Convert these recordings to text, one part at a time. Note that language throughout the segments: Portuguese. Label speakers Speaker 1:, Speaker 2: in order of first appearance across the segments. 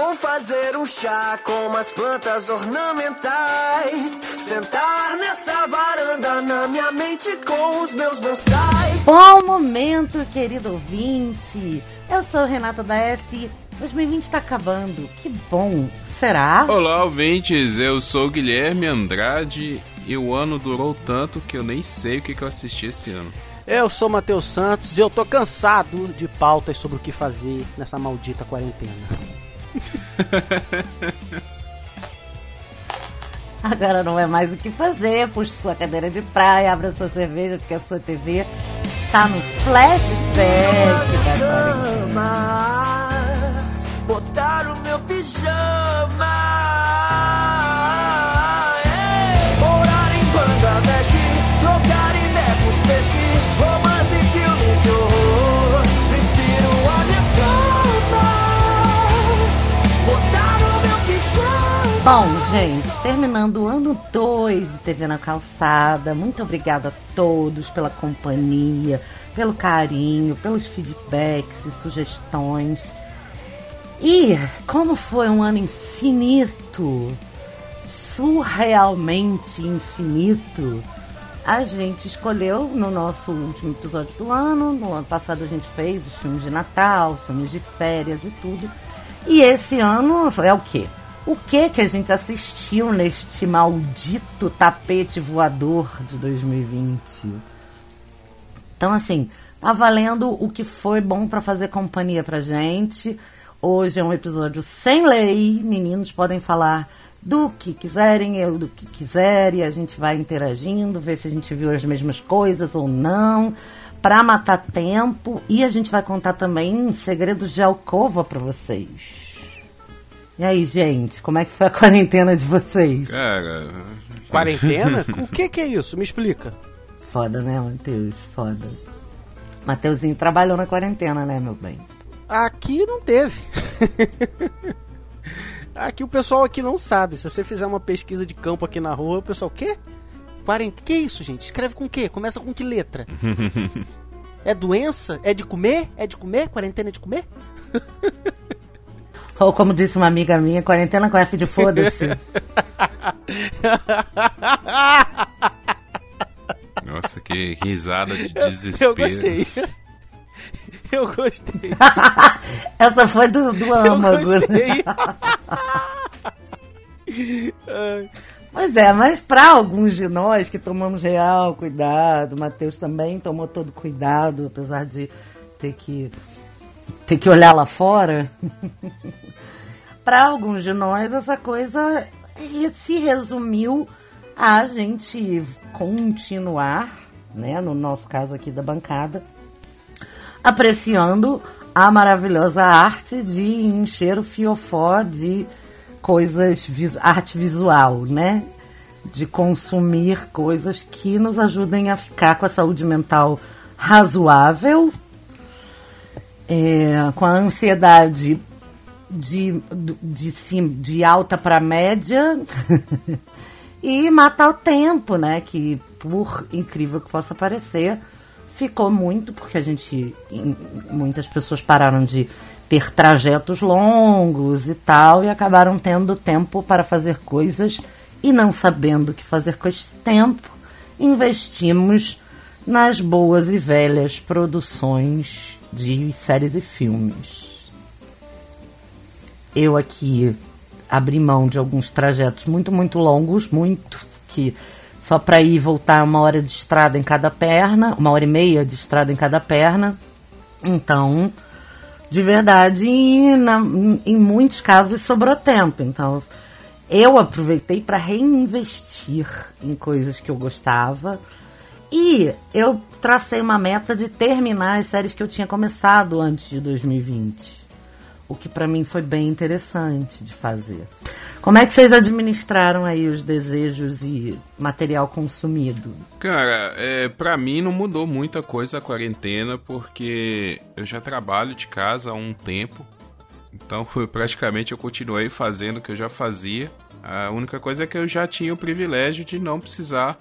Speaker 1: Vou fazer um chá com umas plantas ornamentais. Sentar nessa varanda na minha mente com os meus bonsais.
Speaker 2: Bom momento, querido ouvinte. Eu sou Renata da S. 2020 está acabando. Que bom. Será?
Speaker 3: Olá, ouvintes. Eu sou Guilherme Andrade e o ano durou tanto que eu nem sei o que, que eu assisti esse ano.
Speaker 4: Eu sou Matheus Santos e eu tô cansado de pautas sobre o que fazer nessa maldita quarentena.
Speaker 2: Agora não é mais o que fazer. Puxe sua cadeira de praia, abra sua cerveja, porque a sua TV está no flashback da
Speaker 1: botar o meu pijama.
Speaker 2: Bom, gente, terminando o ano 2 de TV na Calçada, muito obrigada a todos pela companhia, pelo carinho, pelos feedbacks e sugestões. E como foi um ano infinito, surrealmente infinito, a gente escolheu no nosso último episódio do ano. No ano passado a gente fez os filmes de Natal, filmes de férias e tudo. E esse ano é o quê? O que que a gente assistiu neste maldito tapete voador de 2020? Então, assim, tá valendo o que foi bom para fazer companhia pra gente. Hoje é um episódio sem lei. Meninos podem falar do que quiserem, eu do que quiserem. A gente vai interagindo, ver se a gente viu as mesmas coisas ou não. Pra matar tempo. E a gente vai contar também segredos de alcova pra vocês. E aí, gente, como é que foi a quarentena de vocês?
Speaker 3: Cara,
Speaker 4: Quarentena? o que, que é isso? Me explica.
Speaker 2: Foda, né, Matheus? Foda. Mateuzinho trabalhou na quarentena, né, meu bem?
Speaker 4: Aqui não teve. aqui o pessoal aqui não sabe. Se você fizer uma pesquisa de campo aqui na rua, o pessoal, o quê? Quarentena? Que isso, gente? Escreve com o quê? Começa com que letra? é doença? É de comer? É de comer? Quarentena é de comer?
Speaker 2: Ou como disse uma amiga minha, quarentena com F de foda-se.
Speaker 3: nossa, que risada de
Speaker 4: Eu
Speaker 3: desespero.
Speaker 4: gostei. Eu gostei.
Speaker 2: Essa foi do, do
Speaker 4: Eu
Speaker 2: âmago, né?
Speaker 4: gostei.
Speaker 2: Pois é, mas para alguns de nós que tomamos real cuidado, o Matheus também tomou todo cuidado, apesar de ter que, ter que olhar lá fora. Para alguns de nós, essa coisa se resumiu a gente continuar, né, no nosso caso aqui da bancada, apreciando a maravilhosa arte de encher o fiofó de coisas, arte visual, né? De consumir coisas que nos ajudem a ficar com a saúde mental razoável, é, com a ansiedade de, de, sim- de alta para média e matar o tempo, né? Que por incrível que possa parecer, ficou muito porque a gente muitas pessoas pararam de ter trajetos longos e tal e acabaram tendo tempo para fazer coisas e não sabendo o que fazer com esse tempo, investimos nas boas e velhas produções de séries e filmes. Eu aqui abri mão de alguns trajetos muito, muito longos, muito, que só para ir voltar uma hora de estrada em cada perna, uma hora e meia de estrada em cada perna. Então, de verdade, na- em muitos casos sobrou tempo. Então, eu aproveitei para reinvestir em coisas que eu gostava. E eu tracei uma meta de terminar as séries que eu tinha começado antes de 2020. O que para mim foi bem interessante de fazer. Como é que vocês administraram aí os desejos e material consumido?
Speaker 3: Cara, é, pra mim não mudou muita coisa a quarentena, porque eu já trabalho de casa há um tempo. Então, praticamente eu continuei fazendo o que eu já fazia. A única coisa é que eu já tinha o privilégio de não precisar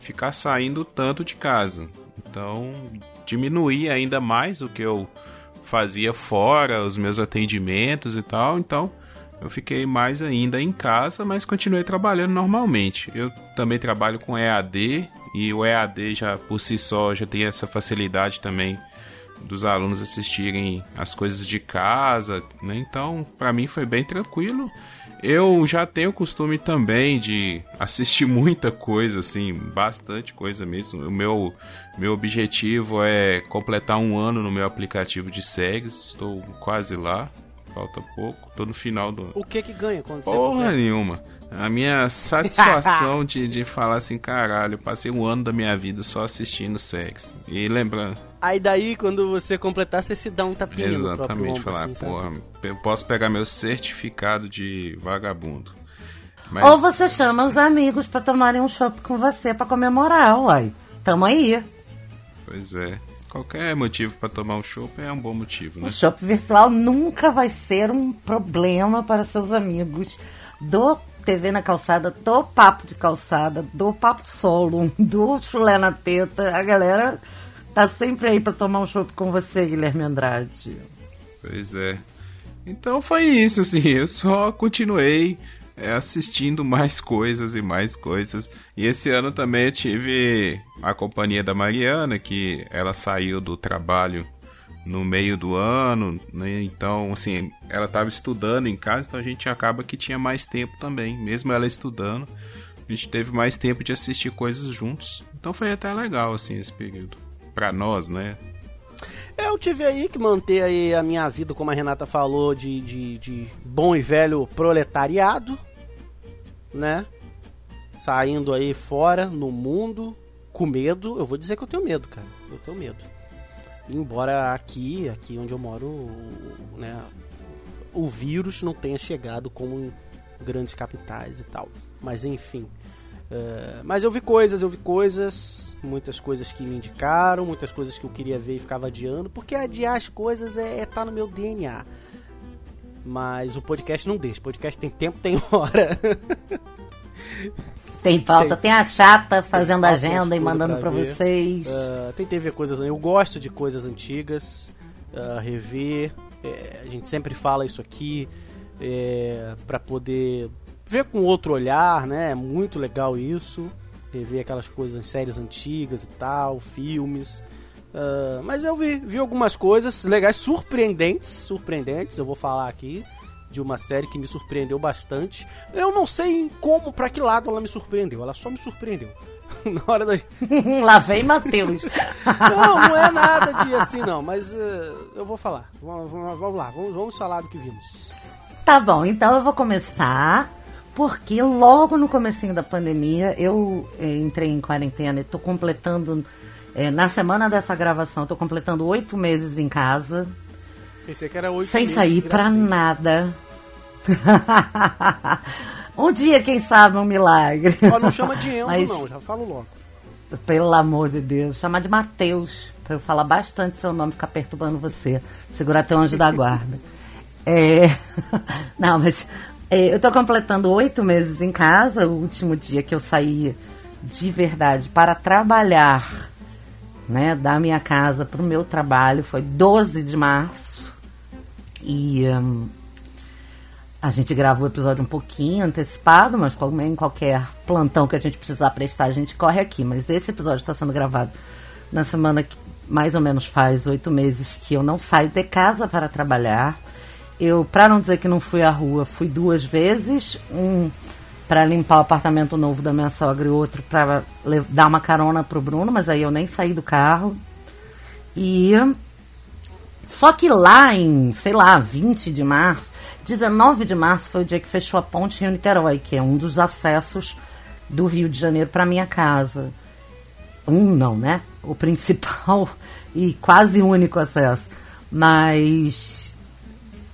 Speaker 3: ficar saindo tanto de casa. Então, diminuí ainda mais o que eu fazia fora, os meus atendimentos e tal. Então, eu fiquei mais ainda em casa, mas continuei trabalhando normalmente. Eu também trabalho com EAD e o EAD já por si só já tem essa facilidade também dos alunos assistirem as coisas de casa, né? Então, para mim foi bem tranquilo. Eu já tenho o costume também de assistir muita coisa, assim, bastante coisa mesmo. O meu, meu objetivo é completar um ano no meu aplicativo de segs. Estou quase lá, falta pouco. Estou no final do.
Speaker 4: O que que ganha quando você
Speaker 3: Porra nenhuma. A minha satisfação de, de falar assim, caralho, passei um ano da minha vida só assistindo sexo. E lembrando.
Speaker 4: Aí daí, quando você completar, você se dá um tapinha no próprio
Speaker 3: Exatamente,
Speaker 4: ombro,
Speaker 3: falar,
Speaker 4: assim, sabe?
Speaker 3: porra, eu posso pegar meu certificado de vagabundo. Mas,
Speaker 2: Ou você chama os amigos pra tomarem um chopp com você pra comemorar, uai. Tamo aí.
Speaker 3: Pois é. Qualquer motivo pra tomar um chopp é um bom motivo, né?
Speaker 2: O chopp virtual nunca vai ser um problema para seus amigos do TV na calçada, do papo de calçada, do papo solo, do chulé na teta. A galera tá sempre aí pra tomar um chopp com você, Guilherme Andrade.
Speaker 3: Pois é. Então foi isso, assim. Eu só continuei é, assistindo mais coisas e mais coisas. E esse ano também eu tive a companhia da Mariana, que ela saiu do trabalho no meio do ano, né? Então, assim, ela estava estudando em casa, então a gente acaba que tinha mais tempo também. Mesmo ela estudando, a gente teve mais tempo de assistir coisas juntos. Então foi até legal, assim, esse período. Pra nós, né?
Speaker 4: Eu tive aí que manter aí a minha vida, como a Renata falou, de, de, de bom e velho proletariado, né? Saindo aí fora, no mundo, com medo. Eu vou dizer que eu tenho medo, cara. Eu tenho medo. Embora aqui, aqui onde eu moro, o- né, o vírus não tenha chegado como em grandes capitais e tal. Mas enfim. É, mas eu vi coisas, eu vi coisas, muitas coisas que me indicaram, muitas coisas que eu queria ver e ficava adiando, porque adiar as coisas é, é tá no meu DNA. Mas o podcast não deixa. O podcast tem tempo, tem hora.
Speaker 2: Tem pauta, tem, a chata fazendo
Speaker 4: pauta,
Speaker 2: agenda
Speaker 4: tem
Speaker 2: e mandando
Speaker 4: ver.
Speaker 2: vocês.
Speaker 4: Ah, tentei ver coisas. Eu gosto de coisas antigas, ah, rever. é, a gente sempre fala isso aqui é, para poder ver com outro olhar, né? É muito legal isso. Rever aquelas coisas, séries antigas e tal, filmes. Ah, mas eu vi, vi algumas coisas legais, surpreendentes, surpreendentes. Eu vou falar aqui de uma série que me surpreendeu bastante. Eu não sei em como, pra que lado ela me surpreendeu. Ela só me surpreendeu. Na hora da,
Speaker 2: Lá vem Matheus.
Speaker 4: não, não é nada de assim, não, mas eh, eu vou falar. Vamos, vamos- lá, vamos, vamos falar do que vimos.
Speaker 2: Tá bom, então eu vou começar, porque logo no comecinho da pandemia eu eh, entrei em quarentena e tô completando, eh, na semana dessa gravação, tô completando oito meses em casa,
Speaker 4: Pensei que era oito
Speaker 2: sem sair
Speaker 4: gravidez.
Speaker 2: nada. um dia, quem sabe, um milagre.
Speaker 4: Ó, não chama de Enzo,
Speaker 2: Mas-
Speaker 4: não, já falo logo.
Speaker 2: Pelo amor de Deus, chamar de Matheus, pra eu falar bastante seu nome, ficar perturbando você, segurar teu anjo da guarda. É... Não, mas é, eu tô completando oito meses em casa, o último dia que eu saí de verdade para trabalhar, né, da minha casa pro meu trabalho foi 12 de março. E hum, a gente grava o episódio um pouquinho antecipado, mas em qualquer plantão que a gente precisar prestar, a gente corre aqui. Mas esse episódio está sendo gravado na semana que mais ou menos faz oito meses que eu não saio de casa para trabalhar. Eu, para não dizer que não fui à rua, fui duas vezes. Um para limpar o apartamento novo da minha sogra e outro para dar uma carona pro Bruno, mas aí eu nem saí do carro. E só que lá em, sei lá, 20 de março, 19 de março foi o dia que fechou a ponte Rio-Niterói, que é um dos acessos do Rio de Janeiro para minha casa. Um não, né? O principal e quase único acesso. Mas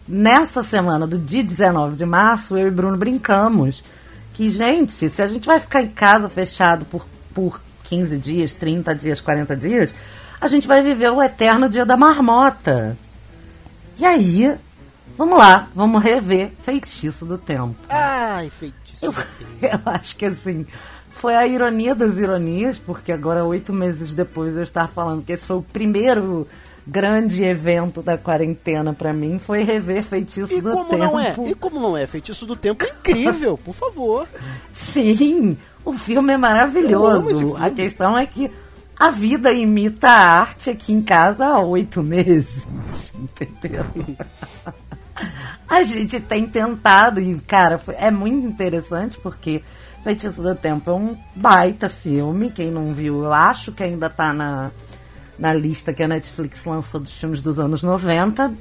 Speaker 2: nessa semana do dia 19 de março, eu e Bruno brincamos que, gente, se a gente vai ficar em casa fechado por, por 15 dias, 30 dias, 40 dias, a gente vai viver o eterno dia da marmota. E aí, vamos lá, vamos rever Feitiço do Tempo.
Speaker 4: Ai, feitiço.
Speaker 2: Eu, eu acho que assim, foi a ironia das ironias, porque agora, oito meses depois, eu estar falando que esse foi o primeiro grande evento da quarentena para mim foi rever Feitiço
Speaker 4: E
Speaker 2: do
Speaker 4: como
Speaker 2: Tempo.
Speaker 4: não é? E como não é? Feitiço do Tempo é incrível, por favor.
Speaker 2: Sim, o filme é maravilhoso.
Speaker 4: filme.
Speaker 2: A questão é que a vida imita a arte aqui em casa há oito meses. Entendeu? A gente tem tentado, e, cara, é muito interessante porque Feitiço do Tempo é um baita filme. Quem não viu, eu acho que ainda tá na, na lista que a Netflix lançou dos filmes dos anos 90.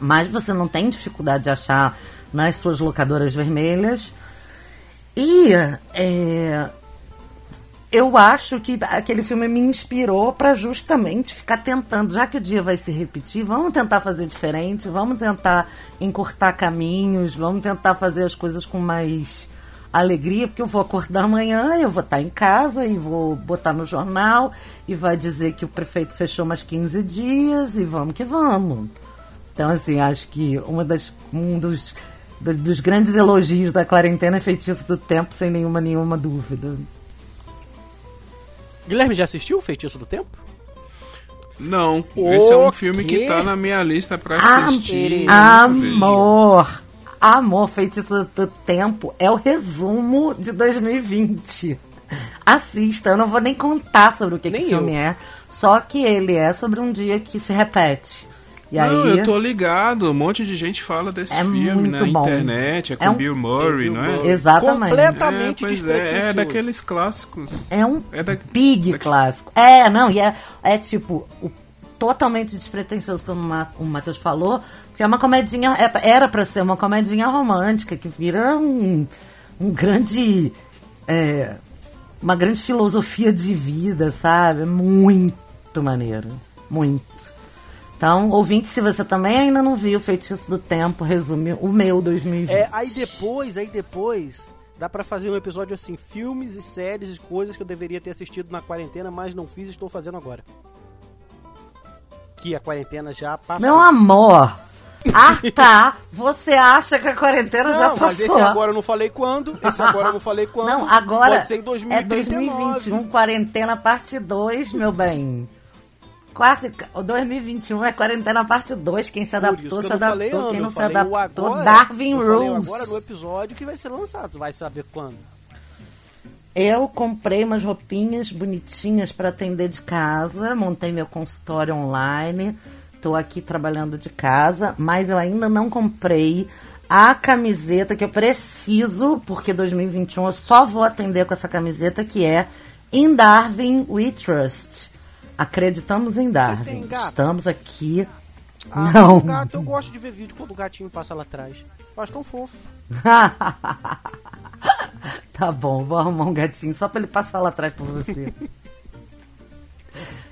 Speaker 2: Mas você não tem dificuldade de achar nas suas locadoras vermelhas. E é, eu acho que aquele filme me inspirou para justamente ficar tentando, já que o dia vai se repetir, vamos tentar fazer diferente, vamos tentar encurtar caminhos, vamos tentar fazer as coisas com mais alegria, porque eu vou acordar amanhã, eu vou estar em casa e vou botar no jornal e vai dizer que o prefeito fechou mais 15 dias e vamos que vamos. Então, assim, acho que uma das, um dos, do- dos grandes elogios da quarentena é feitiço do tempo, sem nenhuma, nenhuma dúvida.
Speaker 4: Guilherme já assistiu o Feitiço do Tempo?
Speaker 3: Não,
Speaker 4: O
Speaker 3: esse é um filme
Speaker 4: quê?
Speaker 3: que tá na minha lista pra assistir.
Speaker 2: Amor! Amor, feitiço do tempo é o resumo de 2020. Assista, eu não vou nem contar sobre o que, que o filme
Speaker 4: eu.
Speaker 2: é. Só que ele é sobre um dia que se repete. E
Speaker 3: Não,
Speaker 2: aí.
Speaker 3: eu tô ligado. Um monte de gente fala desse
Speaker 2: É
Speaker 3: filme
Speaker 2: muito
Speaker 3: na
Speaker 2: bom.
Speaker 3: internet. É com
Speaker 2: É um-
Speaker 3: Bill Murray,
Speaker 4: Bill
Speaker 3: não é?
Speaker 4: Murray.
Speaker 2: Exatamente.
Speaker 4: Completamente
Speaker 3: é, pois é, é daqueles clássicos.
Speaker 2: É um
Speaker 3: É da-
Speaker 2: big
Speaker 3: da-
Speaker 2: clássico. É, não, e é, é tipo, o- totalmente despretensioso, como o Ma- o Matheus falou, porque é uma comedinha, é- era pra ser uma comedinha romântica, que vira um, um grande. é, uma grande filosofia de vida, sabe? É Muito maneiro. Muito. Então, ouvinte, se você também ainda não viu Feitiço do Tempo, resume o meu 2020.
Speaker 4: É, aí depois, aí depois, dá pra fazer um episódio assim, filmes e séries e coisas que eu deveria ter assistido na quarentena, mas não fiz e estou fazendo agora. Que a quarentena já passou.
Speaker 2: Meu amor! Ah, tá! Você acha que a quarentena já
Speaker 4: não, mas
Speaker 2: passou?
Speaker 4: esse agora eu não falei quando, esse agora eu não falei quando.
Speaker 2: Não, agora
Speaker 4: Pode ser em 2039.
Speaker 2: é 2021, quarentena parte 2, meu bem. Quarta, o 2021 é quarentena parte 2. Quem se adaptou, se
Speaker 4: falei
Speaker 2: adaptou.
Speaker 4: ano,
Speaker 2: Quem não se
Speaker 4: falei
Speaker 2: adaptou,
Speaker 4: agora,
Speaker 2: Darwin
Speaker 4: falei
Speaker 2: Rules.
Speaker 4: agora no episódio que vai ser lançado, tu vai saber quando.
Speaker 2: Eu comprei umas roupinhas bonitinhas para atender de casa, montei meu consultório online, tô aqui trabalhando de casa, mas eu ainda não comprei a camiseta que eu preciso, porque 2021 eu só vou atender com essa camiseta que é In Darwin We Trust. Acreditamos em Darwin. Estamos aqui.
Speaker 4: Ah,
Speaker 2: não.
Speaker 4: gato, eu gosto de ver vídeo quando o gatinho passa lá atrás. Eu acho tão fofo.
Speaker 2: tá bom, vou arrumar um gatinho só pra ele passar lá atrás por você.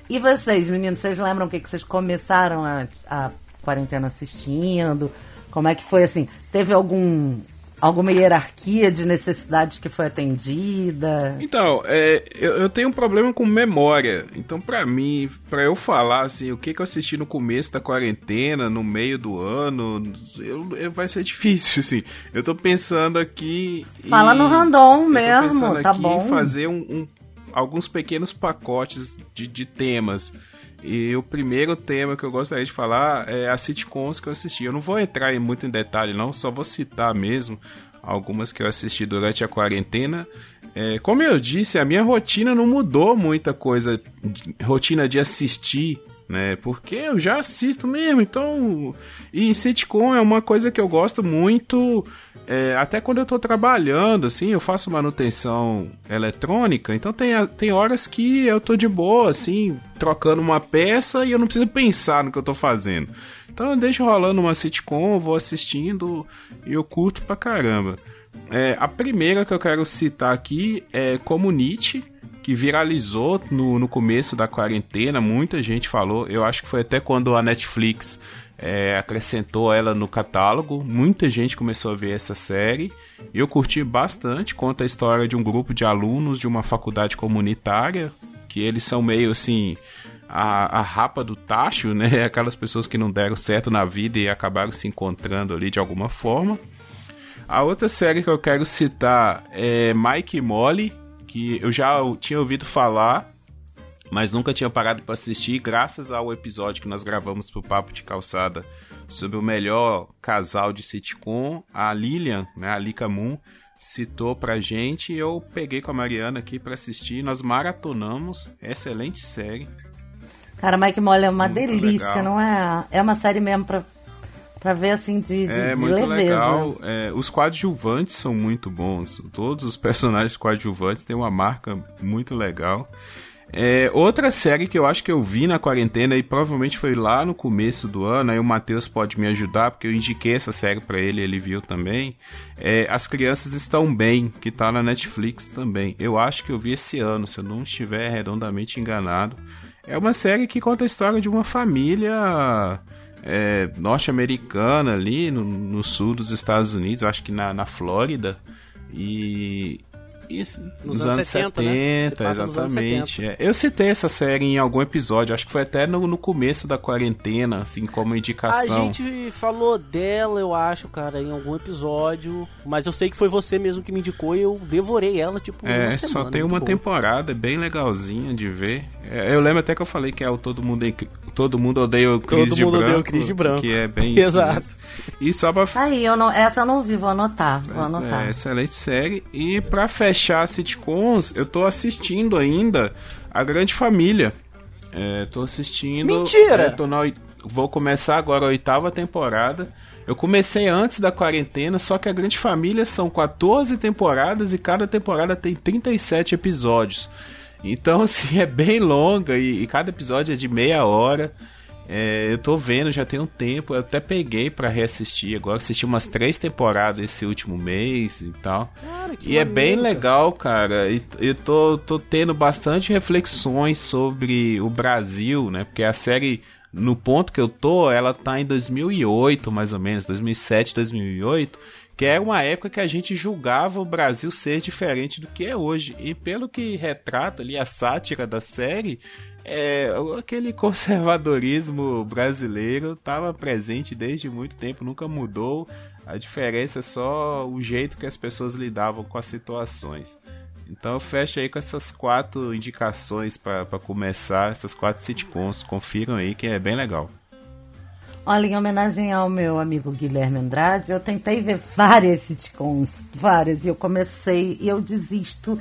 Speaker 2: e vocês, meninos, vocês lembram o que, que vocês começaram a, a quarentena assistindo? Como é que foi assim? Teve algum alguma hierarquia de necessidades que foi atendida?
Speaker 3: Então, é, eu, eu tenho um problema com memória. Então, pra mim, pra eu falar assim, o que, que eu assisti no começo da quarentena, no meio do ano, eu, eu- vai ser difícil, assim. Eu tô pensando aqui.
Speaker 2: Fala
Speaker 3: em-
Speaker 2: no random mesmo, tá bom.
Speaker 3: fazer um, um- alguns pequenos pacotes de, de temas. E o primeiro tema que eu gostaria de falar é as sitcoms que eu assisti. Eu não vou entrar em muito em detalhe, não, só vou citar mesmo algumas que eu assisti durante a quarentena. É, como eu disse, a minha rotina não mudou muita coisa, rotina de assistir, né? Porque eu já assisto mesmo, então. E sitcom é uma coisa que eu gosto muito. é, até quando eu tô trabalhando, assim, eu faço manutenção eletrônica, então tem, tem horas que eu tô de boa, assim, trocando uma peça e eu não preciso pensar no que eu tô fazendo. Então eu deixo rolando uma sitcom, vou assistindo e eu curto pra caramba. É, a primeira que eu quero citar aqui é Comunite, que viralizou no, no começo da quarentena, muita gente falou, eu acho que foi até quando a Netflix é, acrescentou ela no catálogo, muita gente começou a ver essa série, eu curti bastante, conta a história de um grupo de alunos de uma faculdade comunitária, que eles são meio assim, a, a rapa do tacho, né, aquelas pessoas que não deram certo na vida e acabaram se encontrando ali de alguma forma. A outra série que eu quero citar é Mike e Molly, que eu já tinha ouvido falar, mas nunca tinha parado para assistir, graças ao episódio que nós gravamos pro Papo de Calçada sobre o melhor casal de sitcom, a Lilian, né, a Lika Moon, citou pra gente e eu peguei com a Mariana aqui para assistir, nós maratonamos, excelente série.
Speaker 2: Cara, Mike Molly é uma
Speaker 3: Muito
Speaker 2: delícia,
Speaker 3: legal.
Speaker 2: não é? É uma série mesmo pra, pra ver assim de, de,
Speaker 3: É
Speaker 2: de
Speaker 3: muito
Speaker 2: leveza.
Speaker 3: legal. É, os coadjuvantes são muito bons. Todos os personagens coadjuvantes têm uma marca muito legal. É, outra série que eu acho que eu vi na quarentena e provavelmente foi lá no começo do ano, aí o Matheus pode me ajudar, porque eu indiquei essa série pra ele, ele viu também. É, As Crianças Estão Bem, que tá na Netflix também. Eu acho que eu vi esse ano, se eu não estiver redondamente enganado. É uma série que conta a história de uma família é, norte-americana ali no, no sul dos Estados Unidos, acho que na, na Flórida. E. Isso,
Speaker 4: Nos
Speaker 3: nos
Speaker 4: anos
Speaker 3: anos
Speaker 4: 70,
Speaker 3: 70,
Speaker 4: né?
Speaker 3: Exatamente. É, eu citei essa série em algum episódio, acho que foi até no, no começo da quarentena, assim, como
Speaker 4: A
Speaker 3: indicação.
Speaker 4: gente falou dela, eu acho, cara, em algum episódio. Mas eu sei que foi você mesmo que me indicou e eu devorei ela, tipo,
Speaker 3: É,
Speaker 4: uma semana.
Speaker 3: só tem uma
Speaker 4: boa.
Speaker 3: temporada, é bem legalzinha de ver. É, eu lembro até que eu falei que é o Todo Mundo, em- todo mundo Odeia o Cris
Speaker 4: Todo
Speaker 3: de
Speaker 4: mundo
Speaker 3: Branco.
Speaker 4: odeia o Cris de Branco.
Speaker 3: Que é bem isso
Speaker 4: Exato.
Speaker 3: mesmo. E só pra
Speaker 2: Aí, eu não, essa eu não vi, vou anotar. Vou
Speaker 3: Essa
Speaker 2: anotar.
Speaker 3: É, excelente série. E pra fechar sitcoms, eu tô assistindo ainda A Grande Família. É, tô assistindo.
Speaker 4: Mentira!
Speaker 3: É, tô na vou começar agora a oitava temporada. Eu comecei antes da quarentena, só que A Grande Família são 14 temporadas e cada temporada tem 37 episódios. Então, assim, é bem longa e, e cada episódio é de meia hora. É, eu tô vendo, já tem um tempo. Eu até peguei pra reassistir agora. Assisti umas três temporadas esse último mês e tal.
Speaker 4: Cara, que
Speaker 3: E é bem
Speaker 4: maneiro, cara.
Speaker 3: legal, cara. E eu tô, tô tendo bastante reflexões sobre o Brasil, né? Porque a série, no ponto que eu tô, ela tá em 2008, mais ou menos, 2007, 2008. Que é uma época que a gente julgava o Brasil ser diferente do que é hoje. E pelo que retrata ali a sátira da série, é, aquele conservadorismo brasileiro estava presente desde muito tempo, nunca mudou. A diferença é só o jeito que as pessoas lidavam com as situações. Então eu fecho aí com essas quatro indicações para começar, essas quatro sitcoms. Confiram aí que é bem legal.
Speaker 2: Olha, em homenagem ao meu amigo Guilherme Andrade, eu tentei ver várias sitcoms, várias, e eu comecei e eu desisto.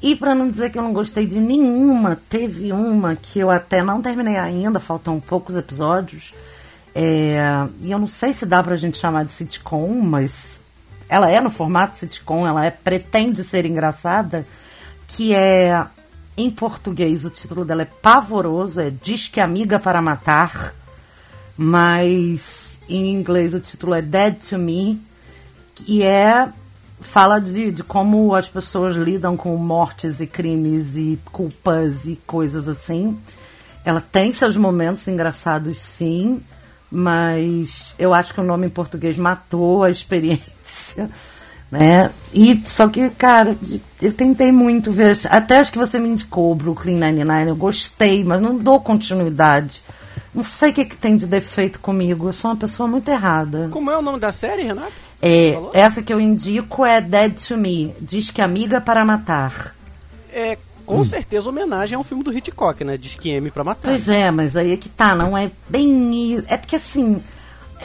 Speaker 2: E para não dizer que eu não gostei de nenhuma, teve uma que eu até não terminei ainda, faltam poucos episódios. É, e eu não sei se dá pra gente chamar de sitcom, mas ela é no formato sitcom, ela é, pretende ser engraçada, que é em português o título dela é pavoroso, é Disque Amiga para Matar mas em inglês o título é Dead to Me, e é fala de, de como as pessoas lidam com mortes e crimes e culpas e coisas assim. Ela tem seus momentos engraçados, sim, mas eu acho que o nome em português matou a experiência. Né? E só que, cara, eu tentei muito ver. Até acho que você me indicou o Brooklyn Nine-Nine. Eu gostei, mas não dou continuidade. Não sei o que, que tem de defeito comigo. Eu sou uma pessoa muito errada.
Speaker 4: Como é o nome da série, Renato?
Speaker 2: É, essa que eu indico é Dead to Me. Diz que amiga para matar.
Speaker 4: É, com certeza, homenagem a um filme do Hitchcock, né? Diz que M pra matar.
Speaker 2: Pois é, mas aí é que tá, não é bem. É porque assim.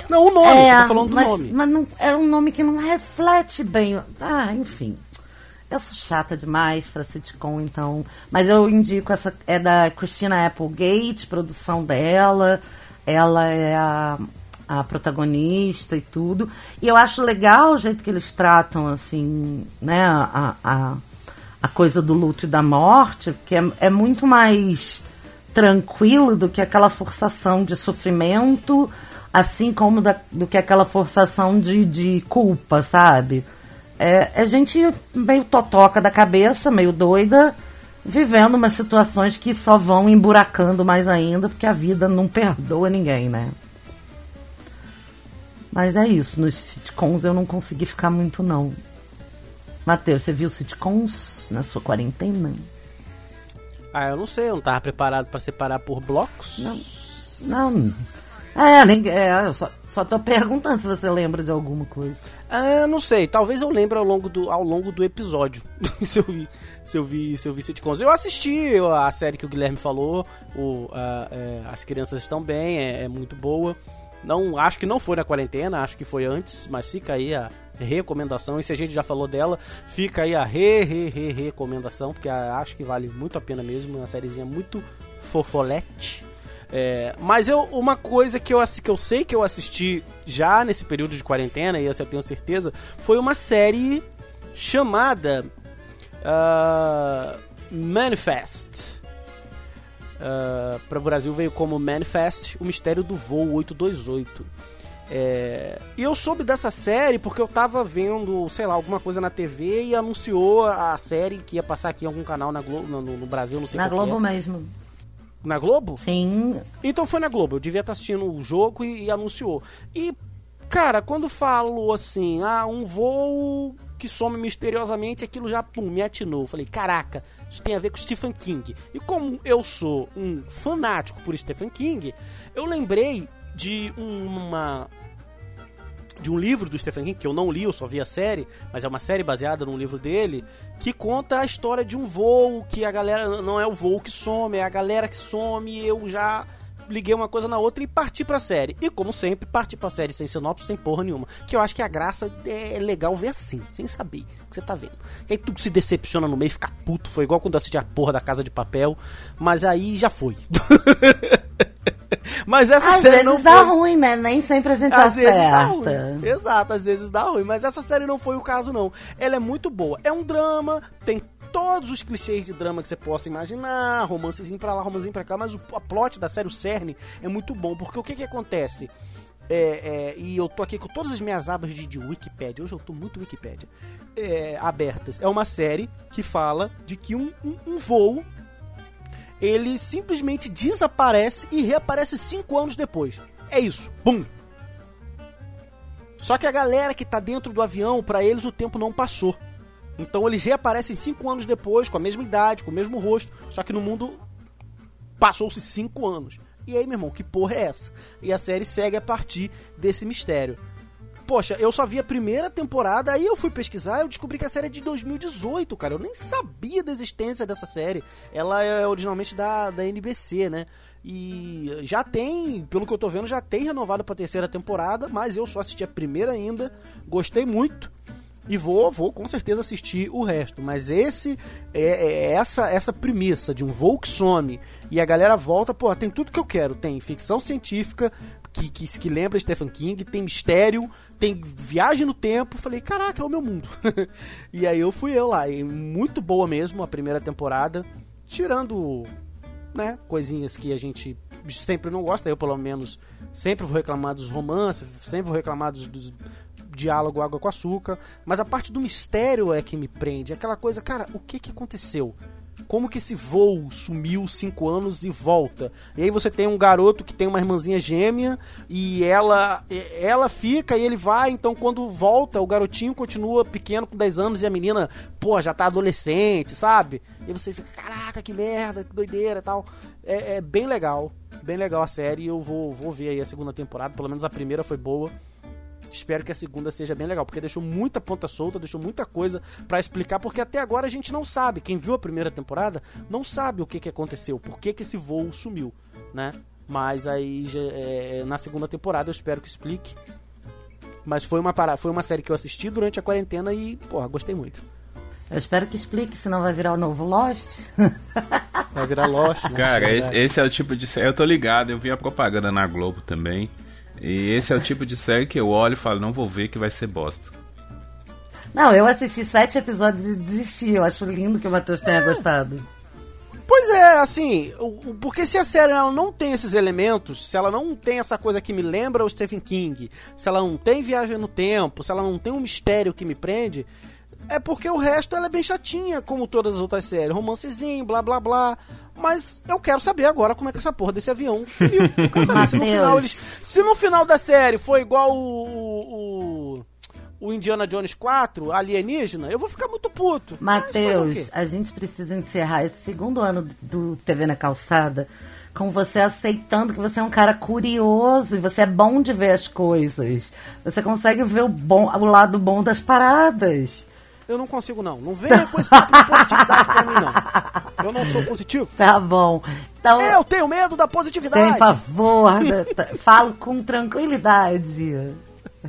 Speaker 4: Não, o nome,
Speaker 2: é,
Speaker 4: tô falando do
Speaker 2: mas,
Speaker 4: nome.
Speaker 2: mas não, é um nome que não reflete bem. Ah, enfim. Eu sou chata demais pra sitcom, então. Mas eu indico essa. É da Christina Applegate, produção dela. Ela é a, a protagonista e tudo. E eu acho legal o jeito que eles tratam, assim, né, a, a, a coisa do luto e da morte, porque é, é muito mais tranquilo do que aquela forçação de sofrimento, assim como da, do que aquela forçação de, de culpa, sabe? É, é gente meio totoca da cabeça, meio doida, vivendo umas situações que só vão emburacando mais ainda, porque a vida não perdoa ninguém, né? Mas é isso, nos sitcoms eu não consegui ficar muito, não. Matheus, você viu sitcoms na sua quarentena?
Speaker 4: Ah, eu não sei, eu não tava preparado pra separar por blocos.
Speaker 2: Não. Não. É, ninguém, é eu só, só tô perguntando se você lembra de alguma coisa.
Speaker 4: Ah, não sei. Talvez eu lembre ao longo do, ao longo do episódio. se eu vi, se eu vi, se eu vi sitcoms. Eu assisti a série que o Guilherme falou. O, a, é, As crianças estão bem, é, é, muito boa. Não, acho que não foi na quarentena, acho que foi antes, mas fica aí a recomendação. E se a gente já falou dela, fica aí a re, re, re recomendação, porque acho que vale muito a pena mesmo. Uma sériezinha muito fofolete. É, mas eu, uma coisa que eu, que eu sei que eu assisti já nesse período de quarentena, e essa eu tenho certeza, foi uma série chamada uh, Manifest. Uh, para o Brasil veio como Manifest, o mistério do voo 828. É, e eu soube dessa série porque eu tava vendo, sei lá, alguma coisa na TV e anunciou a série que ia passar aqui em algum canal na Globo, no, no Brasil, não sei
Speaker 2: Na Globo
Speaker 4: é.
Speaker 2: mesmo.
Speaker 4: Na Globo?
Speaker 2: Sim.
Speaker 4: Então foi na Globo. Eu devia estar assistindo o jogo e, e anunciou. E, cara, quando falou assim, ah, um voo que some misteriosamente, aquilo já pum, me atinou. Falei, caraca, isso tem a ver com Stephen King. E como eu sou um fanático por Stephen King, eu lembrei de uma de um livro do Stephen King, que eu não li, eu só vi a série, mas é uma série baseada num livro dele, que conta a história de um voo, que a galera não é o voo que some, é a galera que some, eu já liguei uma coisa na outra e parti pra série. E como sempre, parti pra série sem sinopse, sem porra nenhuma. Que eu acho que a graça é legal ver assim, sem saber o que você tá vendo. Que aí tu se decepciona no meio, fica puto. Foi igual quando assisti a porra da Casa de Papel. Mas aí já foi. Mas essa
Speaker 2: às
Speaker 4: série
Speaker 2: vezes
Speaker 4: não
Speaker 2: dá
Speaker 4: foi...
Speaker 2: ruim, né? Nem sempre a gente
Speaker 4: Às vezes
Speaker 2: acerta.
Speaker 4: ruim. Exato, às vezes dá ruim. Mas essa série não foi o caso, não. Ela é muito boa. É um drama, tem todos os clichês de drama que você possa imaginar, romancezinho pra lá, romancezinho pra cá, mas o plot da série, o cerne, é muito bom, porque o que que acontece? É, é, e eu tô aqui com todas as minhas abas de, de Wikipedia, hoje eu tô muito Wikipedia, é, abertas. É uma série que fala de que um, um, um voo ele simplesmente desaparece e reaparece cinco anos depois. É isso. Bum! Só que a galera que tá dentro do avião, para eles o tempo não passou. Então eles reaparecem cinco anos depois, com a mesma idade, com o mesmo rosto, só que no mundo passou-se cinco anos. E aí, meu irmão, que porra é essa? E a série segue a partir desse mistério. Poxa, eu só vi a primeira temporada, aí eu fui pesquisar e eu descobri que a série é de 2018, cara. Eu nem sabia da existência dessa série. Ela é originalmente da, da NBC, né? E já tem, pelo que eu tô vendo, já tem renovado pra terceira temporada, mas eu só assisti a primeira ainda, gostei muito. E vou, vou com certeza assistir o resto. Mas esse é, é essa essa premissa de um voo que some e a galera volta, pô, tem tudo que eu quero. Tem ficção científica, que, que, que lembra Stephen King, tem mistério, tem viagem no tempo. Falei, caraca, é o meu mundo. e aí eu fui eu lá. E muito boa mesmo a primeira temporada. Tirando, né, coisinhas que a gente sempre não gosta. Eu, pelo menos, sempre vou reclamar dos romances, sempre vou reclamar dos, dos diálogo água com açúcar. Mas a parte do mistério é que me prende. Aquela coisa, cara, o que que aconteceu? Como que esse voo sumiu cinco anos e volta? E aí você tem um garoto que tem uma irmãzinha gêmea e ela ela fica e ele vai, então quando volta, o garotinho continua pequeno com 10 anos e a menina, pô, já tá adolescente, sabe? E você fica, caraca, que merda, que doideira e tal. É, é bem legal, bem legal a série. Eu vou, vou ver aí a segunda temporada, pelo menos a primeira foi boa. Espero que a segunda seja bem legal, porque deixou muita ponta solta, deixou muita coisa para explicar, porque até agora a gente não sabe. Quem viu a primeira temporada não sabe o que, que aconteceu, por que, que esse voo sumiu, né? Mas aí é, na segunda temporada eu espero que explique. Mas foi uma, foi uma série que eu assisti durante a quarentena e, porra, gostei muito.
Speaker 2: Eu espero que explique, senão vai virar o novo Lost.
Speaker 4: Vai virar Lost, né?
Speaker 3: Cara, esse, esse, é o tipo de série. Eu tô ligado, eu vi a propaganda na Globo também. E esse é o tipo de série que eu olho e falo, não vou ver que vai ser bosta.
Speaker 2: Não, eu assisti sete episódios e desisti. Eu acho lindo que o Matheus tenha é. gostado.
Speaker 4: Pois é, assim, porque se a série ela não tem esses elementos, se ela não tem essa coisa que me lembra o Stephen King, se ela não tem viagem no tempo, se ela não tem um mistério que me prende, é porque o resto ela é bem chatinha, como todas as outras séries. Romancezinho, blá blá blá. Mas eu quero saber agora como é que essa porra desse avião sumiu. se, no final eles, se no final da série foi igual o, o, o Indiana Jones 4, alienígena, eu vou ficar muito puto.
Speaker 2: Matheus, a gente precisa encerrar esse segundo ano do TV na Calçada com você aceitando que você é um cara curioso e você é bom de ver as coisas. Você consegue ver o, bom, o lado bom das paradas.
Speaker 4: Eu não consigo, não. Não venha com esse papo de positividade pra mim, não. Eu não sou positivo.
Speaker 2: Tá bom. Então,
Speaker 4: Eu tenho medo da positividade.
Speaker 2: tem favor, falo com tranquilidade.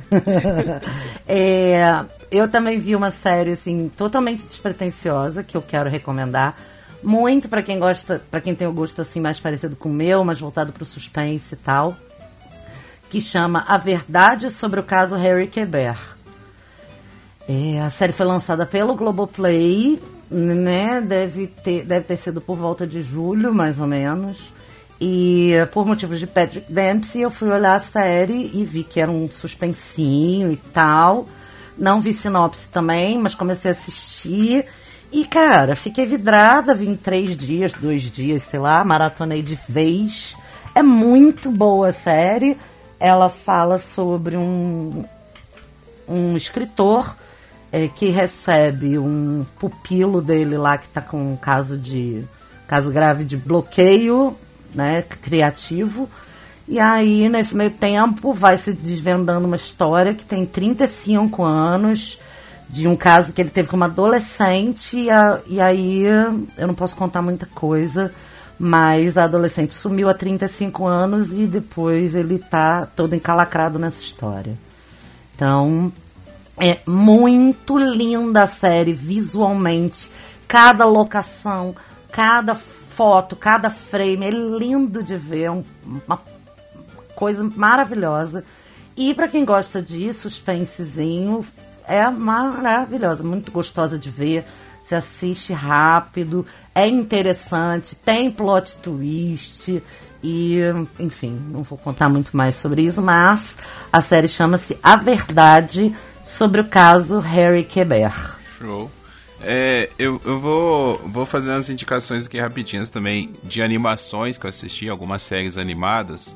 Speaker 2: É, eu também vi uma série assim totalmente despretensiosa que eu quero recomendar muito pra quem gosta, para quem tem o gosto assim mais parecido com o meu, mas voltado pro suspense e tal, que chama A Verdade sobre o caso Harry Quebert. É, a série foi lançada pelo Globoplay, né? Deve ter, deve ter sido por volta de julho, mais ou menos. E por motivos de Patrick Dempsey, eu fui olhar a série e vi que era um suspensinho e tal. Não vi sinopse também, mas comecei a assistir. E, cara, fiquei vidrada, vi em três dias, dois dias, sei lá, maratonei de vez. É muito boa a série. Ela fala sobre um, um escritor é, que recebe um pupilo dele lá que está com um caso de caso grave de bloqueio né, criativo. E aí, nesse meio tempo, vai se desvendando uma história que tem 35 anos, de um caso que ele teve com uma adolescente, e, a- e aí eu não posso contar muita coisa, mas a adolescente sumiu há 35 anos e depois ele tá todo encalacrado nessa história. Então, é muito linda a série visualmente. Cada locação, cada foto, cada frame é lindo de ver. É um- uma coisa maravilhosa. E para quem gosta de suspensezinho, é maravilhosa, muito gostosa de ver. Você assiste rápido, é interessante, tem plot twist. E, enfim, não vou contar muito mais sobre isso, mas a série chama-se A Verdade sobre o caso Harry Quebert.
Speaker 3: Show. É, eu, eu vou, vou fazer umas indicações aqui rapidinhas também de animações que eu assisti, algumas séries animadas.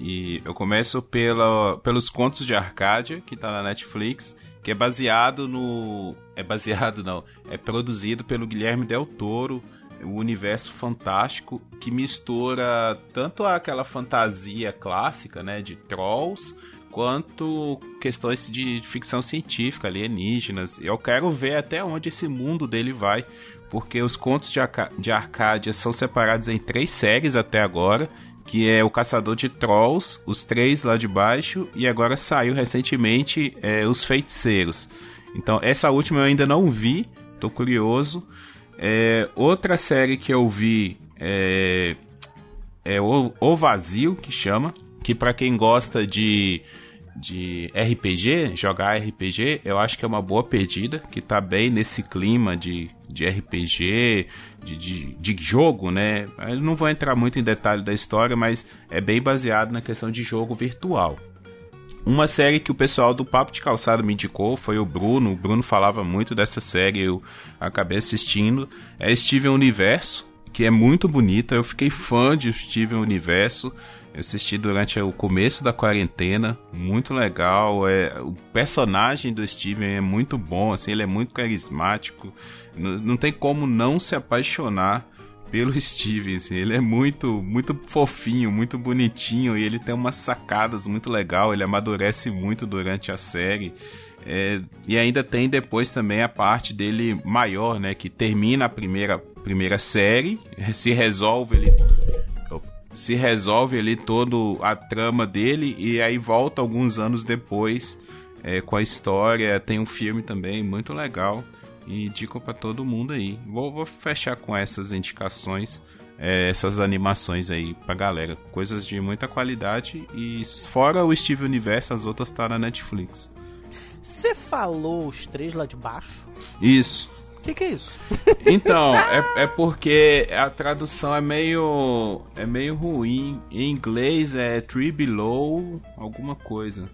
Speaker 3: E eu começo pela, pelos Contos de Arcádia, que tá na Netflix, que é baseado no. É baseado não, é produzido pelo Guilherme Del Toro, o universo fantástico que mistura tanto aquela fantasia clássica, né, de trolls, quanto questões de ficção científica, alienígenas. Eu quero ver até onde esse mundo dele vai, porque os contos de, Arca de Arcádia são separados em três séries até agora, que é o Caçador de Trolls, os três lá de baixo, e agora saiu recentemente é, os Feiticeiros. Então essa última eu ainda não vi, tô curioso. É, outra série que eu vi é, é o, o Vazio, que chama, que para quem gosta de, de RPG, jogar RPG, eu acho que é uma boa pedida, que tá bem nesse clima de, de RPG, de, de, de jogo, né? Eu não vou entrar muito em detalhe da história, mas é bem baseado na questão de jogo virtual. Uma série que o pessoal do Papo de Calçado me indicou foi o Bruno. O Bruno falava muito dessa série, eu acabei assistindo. É Steven Universo, que é muito bonita. Eu fiquei fã de Steven Universo. Eu assisti durante o começo da quarentena, muito legal. É, o personagem do Steven é muito bom, assim, ele é muito carismático. Não, não tem como não se apaixonar pelo Steven, assim, ele é muito, muito fofinho, muito bonitinho e ele tem umas sacadas muito legal, ele amadurece muito durante a série. É, e ainda tem depois também a parte dele maior, né, que termina a primeira, primeira série, se resolve ele se resolve ali todo a trama dele e aí volta alguns anos depois é, com a história, tem um filme também muito legal e indico para todo mundo aí. Vou, vou, fechar com essas indicações, é, essas animações aí pra galera. Coisas de muita qualidade e fora o Steve Universo, as outras tá na Netflix.
Speaker 4: Você falou os três lá de baixo?
Speaker 3: Isso.
Speaker 4: O que, que é isso?
Speaker 3: Então, é, é porque a tradução é meio é meio ruim. Em inglês é Three Below, alguma coisa.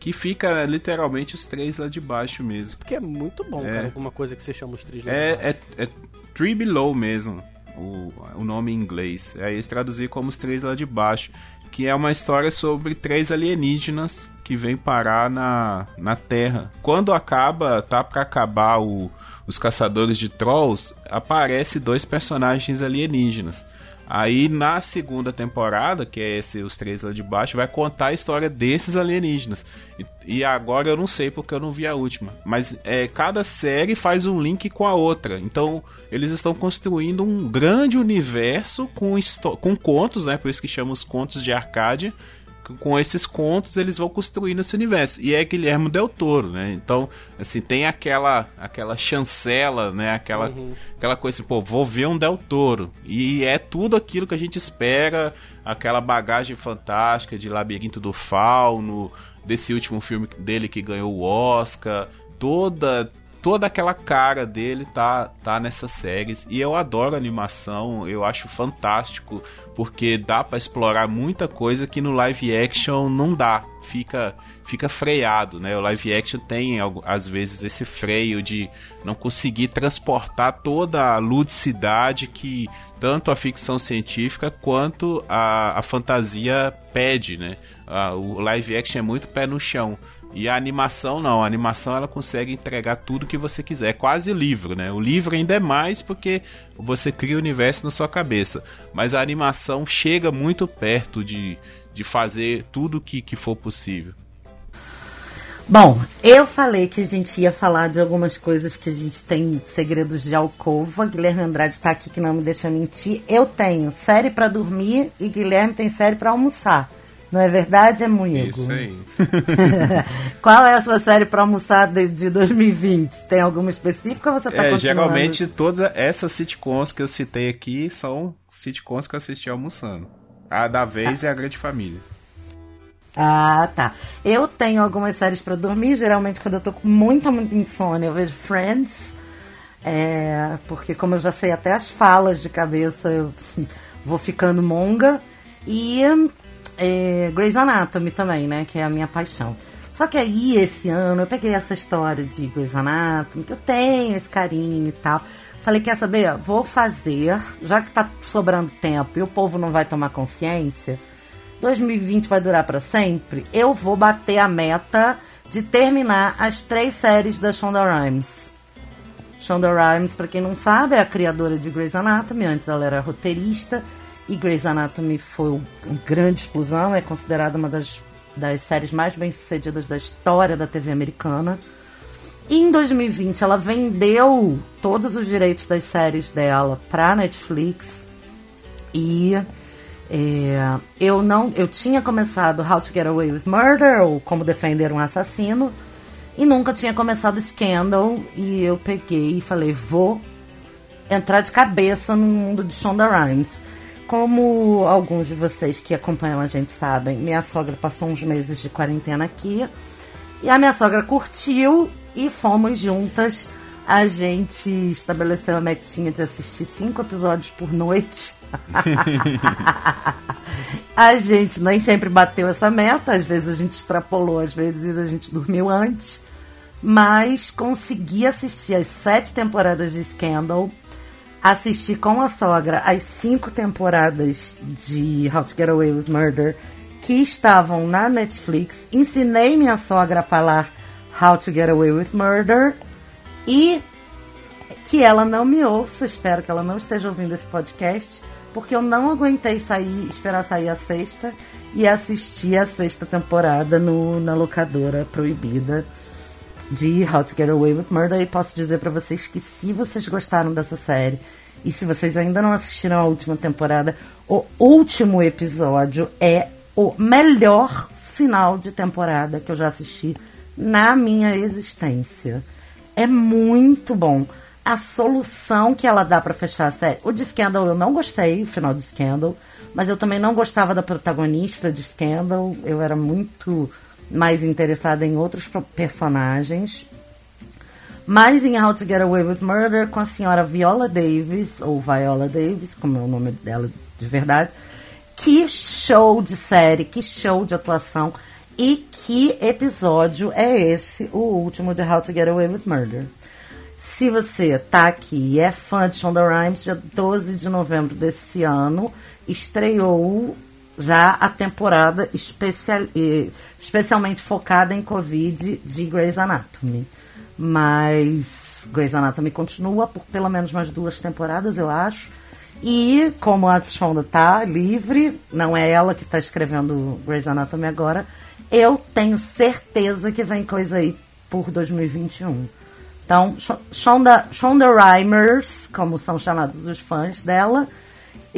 Speaker 3: Que fica literalmente os três lá de baixo mesmo.
Speaker 4: Porque é muito bom,
Speaker 3: É.
Speaker 4: cara, alguma coisa que você chama os três lá de baixo.
Speaker 3: É, é, é Three Below mesmo, o, o nome em inglês. Aí eles traduziram como os três lá de baixo. Que é uma história sobre três alienígenas que vêm parar na, na Terra. Quando acaba, tá pra acabar o, os caçadores de trolls, aparece dois personagens alienígenas. Aí na segunda temporada, que é esse Os Três Lá de Baixo, vai contar a história desses alienígenas. E, e agora eu não sei porque eu não vi a última. Mas é, cada série faz um link com a outra. Então eles estão construindo um grande universo com, com contos, né? Por isso que chamam os contos de Arcádia com esses contos eles vão construindo esse universo. E é Guilherme Del Toro, né? Então, assim, tem aquela aquela chancela, né? Aquela, uhum. aquela coisa assim, pô, vou ver um Del Toro. E é tudo aquilo que a gente espera, aquela bagagem fantástica de Labirinto do Fauno, desse último filme dele que ganhou o Oscar, toda toda aquela cara dele tá, tá nessas séries. E eu adoro animação, eu acho fantástico, porque dá para explorar muita coisa que no live action não dá. Fica, fica freado, né? O live action tem, às vezes, esse freio de não conseguir transportar toda a ludicidade que tanto a ficção científica quanto a, a fantasia pede, né? o live action é muito pé no chão. E a animação não, a animação ela consegue entregar tudo que você quiser, é quase livro, né? O livro ainda é mais porque você cria o universo na sua cabeça, mas a animação chega muito perto de, de fazer tudo que, que for possível.
Speaker 2: Bom, eu falei que a gente ia falar de algumas coisas que a gente tem segredos de alcova. Guilherme Andrade está aqui que não me deixa mentir. Eu tenho série para dormir e Guilherme tem série para almoçar. Não é verdade, é Munigo?
Speaker 3: Isso aí.
Speaker 2: Qual é a sua série para almoçar de, de 2020? Tem alguma específica ou você está é, continuando?
Speaker 3: Geralmente todas essas sitcoms que eu citei aqui são sitcoms que eu assisti almoçando. A da vez ah. é a Grande Família.
Speaker 2: Ah, tá. Eu tenho algumas séries para dormir, geralmente quando eu tô com muita, muita insônia, eu vejo Friends. É, porque como eu já sei até as falas de cabeça, eu vou ficando monga. E é, Grey's Anatomy também, né? Que é a minha paixão. Só que aí, esse ano, eu peguei essa história de Grey's Anatomy, que eu tenho esse carinho e tal. Falei, quer saber? Vou fazer, já que tá sobrando tempo e o povo não vai tomar consciência, 2020 vai durar para sempre, eu vou bater a meta de terminar as três séries da Shonda Rhimes. Shonda Rhimes, para quem não sabe, é a criadora de Grey's Anatomy, antes ela era roteirista e Grey's Anatomy foi uma grande explosão, é considerada uma das, das séries mais bem-sucedidas da história da TV americana. E em 2020 ela vendeu todos os direitos das séries dela para Netflix. E é, eu não eu tinha começado How to Get Away with Murder ou Como Defender um Assassino e nunca tinha começado Scandal. E eu peguei e falei vou entrar de cabeça no mundo de Shonda Rhimes como alguns de vocês que acompanham a gente sabem, minha sogra passou uns meses de quarentena aqui. E a minha sogra curtiu e fomos juntas. A gente estabeleceu a metinha de assistir cinco episódios por noite. a gente nem sempre bateu essa meta, às vezes a gente extrapolou, às vezes a gente dormiu antes. Mas consegui assistir as sete temporadas de Scandal assisti com a sogra as cinco temporadas de How to Get Away with Murder que estavam na Netflix. Ensinei minha sogra a falar How to Get Away with Murder e que ela não me ouça. Espero que ela não esteja ouvindo esse podcast, porque eu não aguentei sair, esperar sair a sexta e assistir a sexta temporada no, na locadora proibida de How to Get Away with Murder e posso dizer para vocês que se vocês gostaram dessa série e se vocês ainda não assistiram a última temporada, o último episódio é o melhor final de temporada que eu já assisti na minha existência. É muito bom. A solução que ela dá para fechar a série. O de Scandal eu não gostei, o final de Scandal, mas eu também não gostava da protagonista de Scandal. Eu era muito mais interessada em outros personagens. Mas em How to Get Away with Murder, com a senhora Viola Davis, ou Viola Davis, como é o nome dela de verdade. Que show de série, que show de atuação. E que episódio é esse, o último de How to Get Away with Murder? Se você tá aqui e é fã de Shonda Rhimes, dia 12 de novembro desse ano, estreou já a temporada especial, especialmente focada em Covid de Grey's Anatomy. Mas Grey's Anatomy continua por pelo menos mais duas temporadas, eu acho. E como a Shonda tá livre, não é ela que tá escrevendo Grey's Anatomy agora, eu tenho certeza que vem coisa aí por 2021. Então, Shonda, Shonda Rhimers, como são chamados os fãs dela,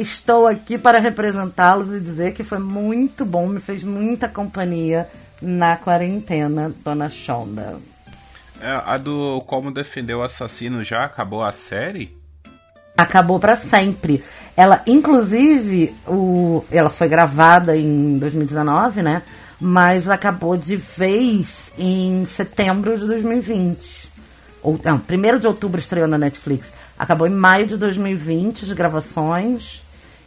Speaker 2: estou aqui para representá-los e dizer que foi muito bom, me fez muita companhia na quarentena, Dona Shonda.
Speaker 3: É, a do Como Defender o Assassino já acabou a série?
Speaker 2: Acabou para sempre. Ela, inclusive, o, ela foi gravada em 2019, né? Mas acabou de vez em setembro de 2020. Ou, não, 1 de outubro estreou na Netflix. Acabou em maio de 2020 as gravações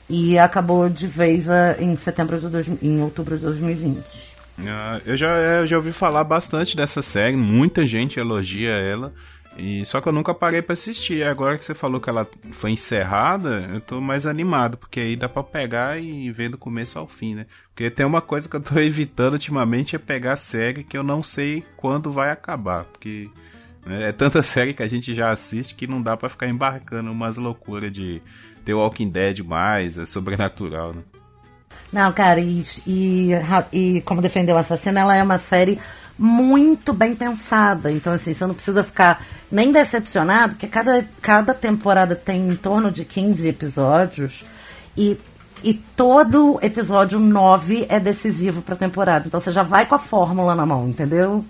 Speaker 2: e acabou de vez a, em setembro de dois, em outubro de 2020.
Speaker 3: Uh, eu, já, eu já ouvi falar bastante dessa série, muita gente elogia ela. E só que eu nunca parei para assistir. Agora que você falou que ela foi encerrada, eu tô mais animado, porque aí dá para pegar e ver do começo ao fim, né? Porque tem uma coisa que eu tô evitando ultimamente é pegar série que eu não sei quando vai acabar, porque né, é tanta série que a gente já assiste que não dá para ficar embarcando umas loucuras de The Walking Dead mais, é sobrenatural, né?
Speaker 2: Não, cara, e, e, e Como Defender o Assassino, ela é uma série muito bem pensada. Então, assim, você não precisa ficar nem decepcionado, porque cada, cada temporada tem em torno de 15 episódios e, e todo episódio 9 é decisivo para a temporada. Então, você já vai com a fórmula na mão, entendeu?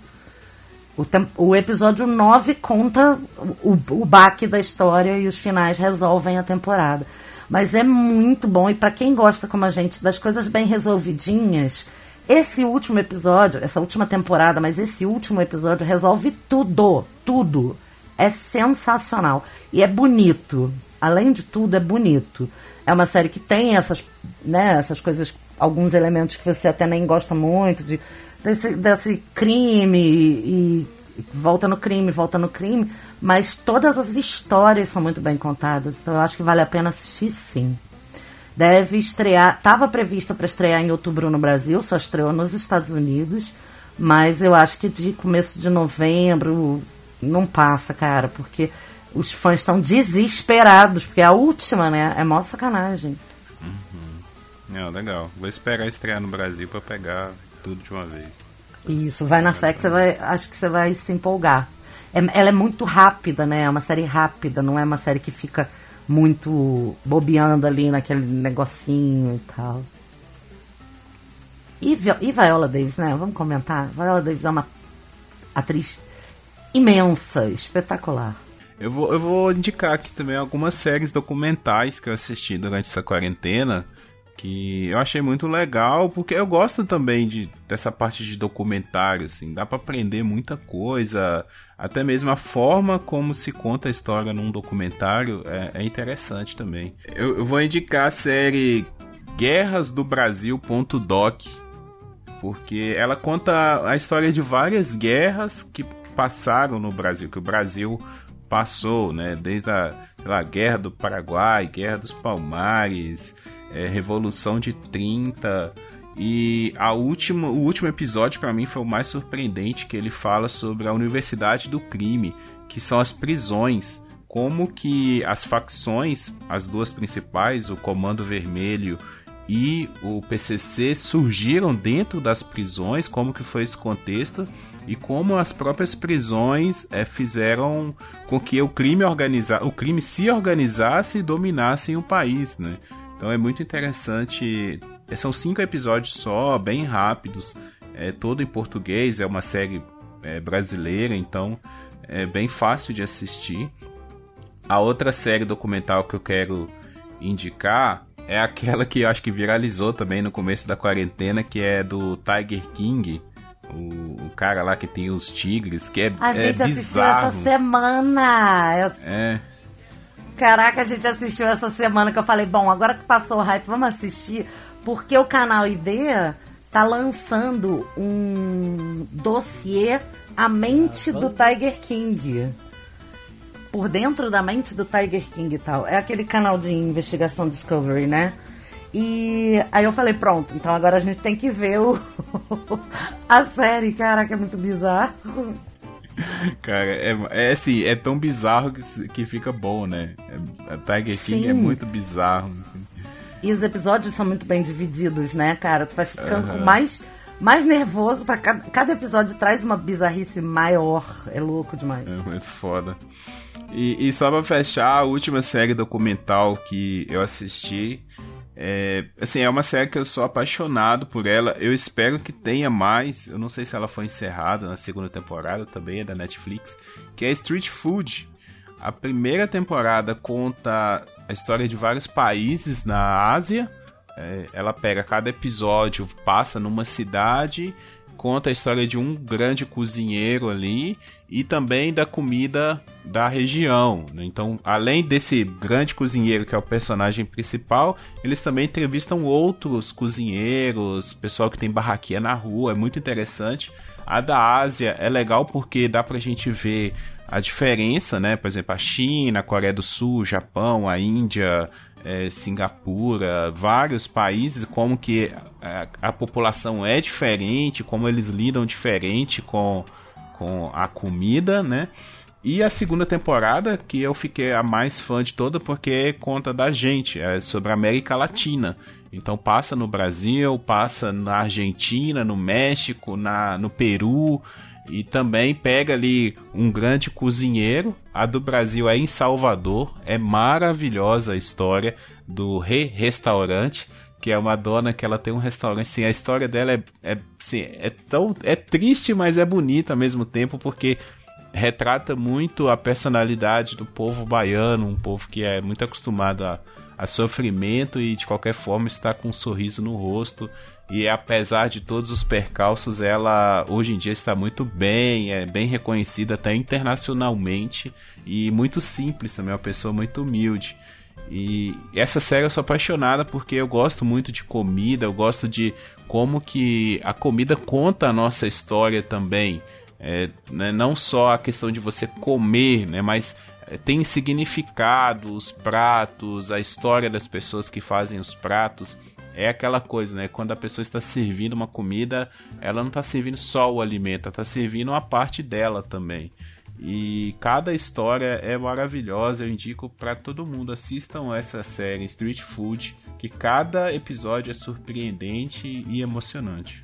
Speaker 2: O, o episódio 9 conta o, o baque da história e os finais resolvem a temporada. Mas é muito bom. E para quem gosta, como a gente, das coisas bem resolvidinhas, esse último episódio, essa última temporada, mas esse último episódio resolve tudo. Tudo. É sensacional. E é bonito. Além de tudo, é bonito. É uma série que tem essas, né, essas coisas, alguns elementos que você até nem gosta muito, de, desse, desse crime e, e volta no crime, volta no crime mas todas as histórias são muito bem contadas, então eu acho que vale a pena assistir sim. Deve estrear, estava prevista para estrear em outubro no Brasil, só estreou nos Estados Unidos, mas eu acho que de começo de novembro não passa, cara, porque os fãs estão desesperados, porque é a última, né? É mó sacanagem.
Speaker 3: Uhum. É, legal. Vou esperar estrear no Brasil para pegar tudo de uma vez.
Speaker 2: Isso, vai na fé que você vai, acho que você vai se empolgar é, ela é muito rápida, né? É uma série rápida, não é uma série que fica muito bobeando ali naquele negocinho e tal. E, e Viola Davis, né? Vamos comentar. Viola Davis é uma atriz imensa, espetacular.
Speaker 3: Eu vou, eu vou indicar aqui também algumas séries documentais que eu assisti durante essa quarentena que eu achei muito legal, porque eu gosto também de, dessa parte de documentário, assim, dá para aprender muita coisa, até mesmo a forma como se conta a história num documentário é, é interessante também. Eu, eu, vou indicar a série Guerras do Brasil.doc, porque ela conta a história de várias guerras que passaram no Brasil, que o Brasil passou, né, desde a lá, Guerra do Paraguai, Guerra dos Palmares, é, Revolução de 30. E a última, o último episódio para mim foi o mais surpreendente, que ele fala sobre a Universidade do Crime, que são as prisões, como que as facções, as duas principais, o Comando Vermelho e o PCC surgiram dentro das prisões, como que foi esse contexto e como as próprias prisões é, fizeram com que o crime organiza o crime se organizasse e dominasse o país, né? Então é muito interessante. É, são cinco episódios só, bem rápidos. É todo em português, é uma série é, brasileira, então é bem fácil de assistir. A outra série documental que eu quero indicar é aquela que eu acho que viralizou também no começo da quarentena, que é do Tiger King. O, o cara lá que tem os tigres, que é
Speaker 2: A
Speaker 3: é
Speaker 2: gente assistiu essa semana. Eu...
Speaker 3: É.
Speaker 2: Caraca, a gente assistiu essa semana que eu falei, bom, agora que passou o hype, vamos assistir, porque o canal ID tá lançando um dossiê A Mente do Tiger King. Por dentro da mente do Tiger King e tal. É aquele canal de investigação Discovery, né? E aí eu falei, pronto, então agora a gente tem que ver o a série, caraca, é muito bizarro.
Speaker 3: Cara, é, é assim, é tão bizarro que, que fica bom, né? É, a Tiger King é muito bizarro. Assim.
Speaker 2: E os episódios são muito bem divididos, né, cara? Tu vai ficando uhum. mais, mais nervoso para cada, cada episódio traz uma bizarrice maior. É louco demais.
Speaker 3: É muito foda. E, e só pra fechar, a última série documental que eu assisti é, assim, é uma série que eu sou apaixonado por ela. Eu espero que tenha mais. Eu não sei se ela foi encerrada na segunda temporada também, é da Netflix. Que é Street Food. A primeira temporada conta a história de vários países na Ásia. É, ela pega cada episódio, passa numa cidade conta a história de um grande cozinheiro ali e também da comida da região. Né? Então, além desse grande cozinheiro que é o personagem principal, eles também entrevistam outros cozinheiros, pessoal que tem barraquinha na rua, é muito interessante. A da Ásia é legal porque dá pra gente ver a diferença, né? Por exemplo, a China, a Coreia do Sul, Japão, a Índia, é, Singapura, vários países, como que a, a, população é diferente, como eles lidam diferente com, com a comida, né? E a segunda temporada, que eu fiquei a mais fã de toda, porque conta da gente, é sobre a América Latina. Então passa no Brasil, passa na Argentina, no México, na, no Peru, e também pega ali um grande cozinheiro. A do Brasil é em Salvador. É maravilhosa a história do Rei Restaurante, que é uma dona que ela tem um restaurante. Sim, a história dela é, é, sim, é tão é triste, mas é bonita ao mesmo tempo, porque retrata muito a personalidade do povo baiano, um povo que é muito acostumado a, a sofrimento e de qualquer forma está com um sorriso no rosto e apesar de todos os percalços, ela hoje em dia está muito bem, é bem reconhecida até internacionalmente e muito simples também, é uma pessoa muito humilde. E essa série eu sou apaixonada porque eu gosto muito de comida, eu gosto de como que a comida conta a nossa história também. É, né, não só a questão de você comer, né, mas é, tem significado os pratos, a história das pessoas que fazem os pratos é aquela coisa, né? Quando a pessoa está servindo uma comida, ela não está servindo só o alimento, ela está servindo uma parte dela também. E cada história é maravilhosa. Eu indico para todo mundo assistam essa série Street Food, que cada episódio é surpreendente e emocionante.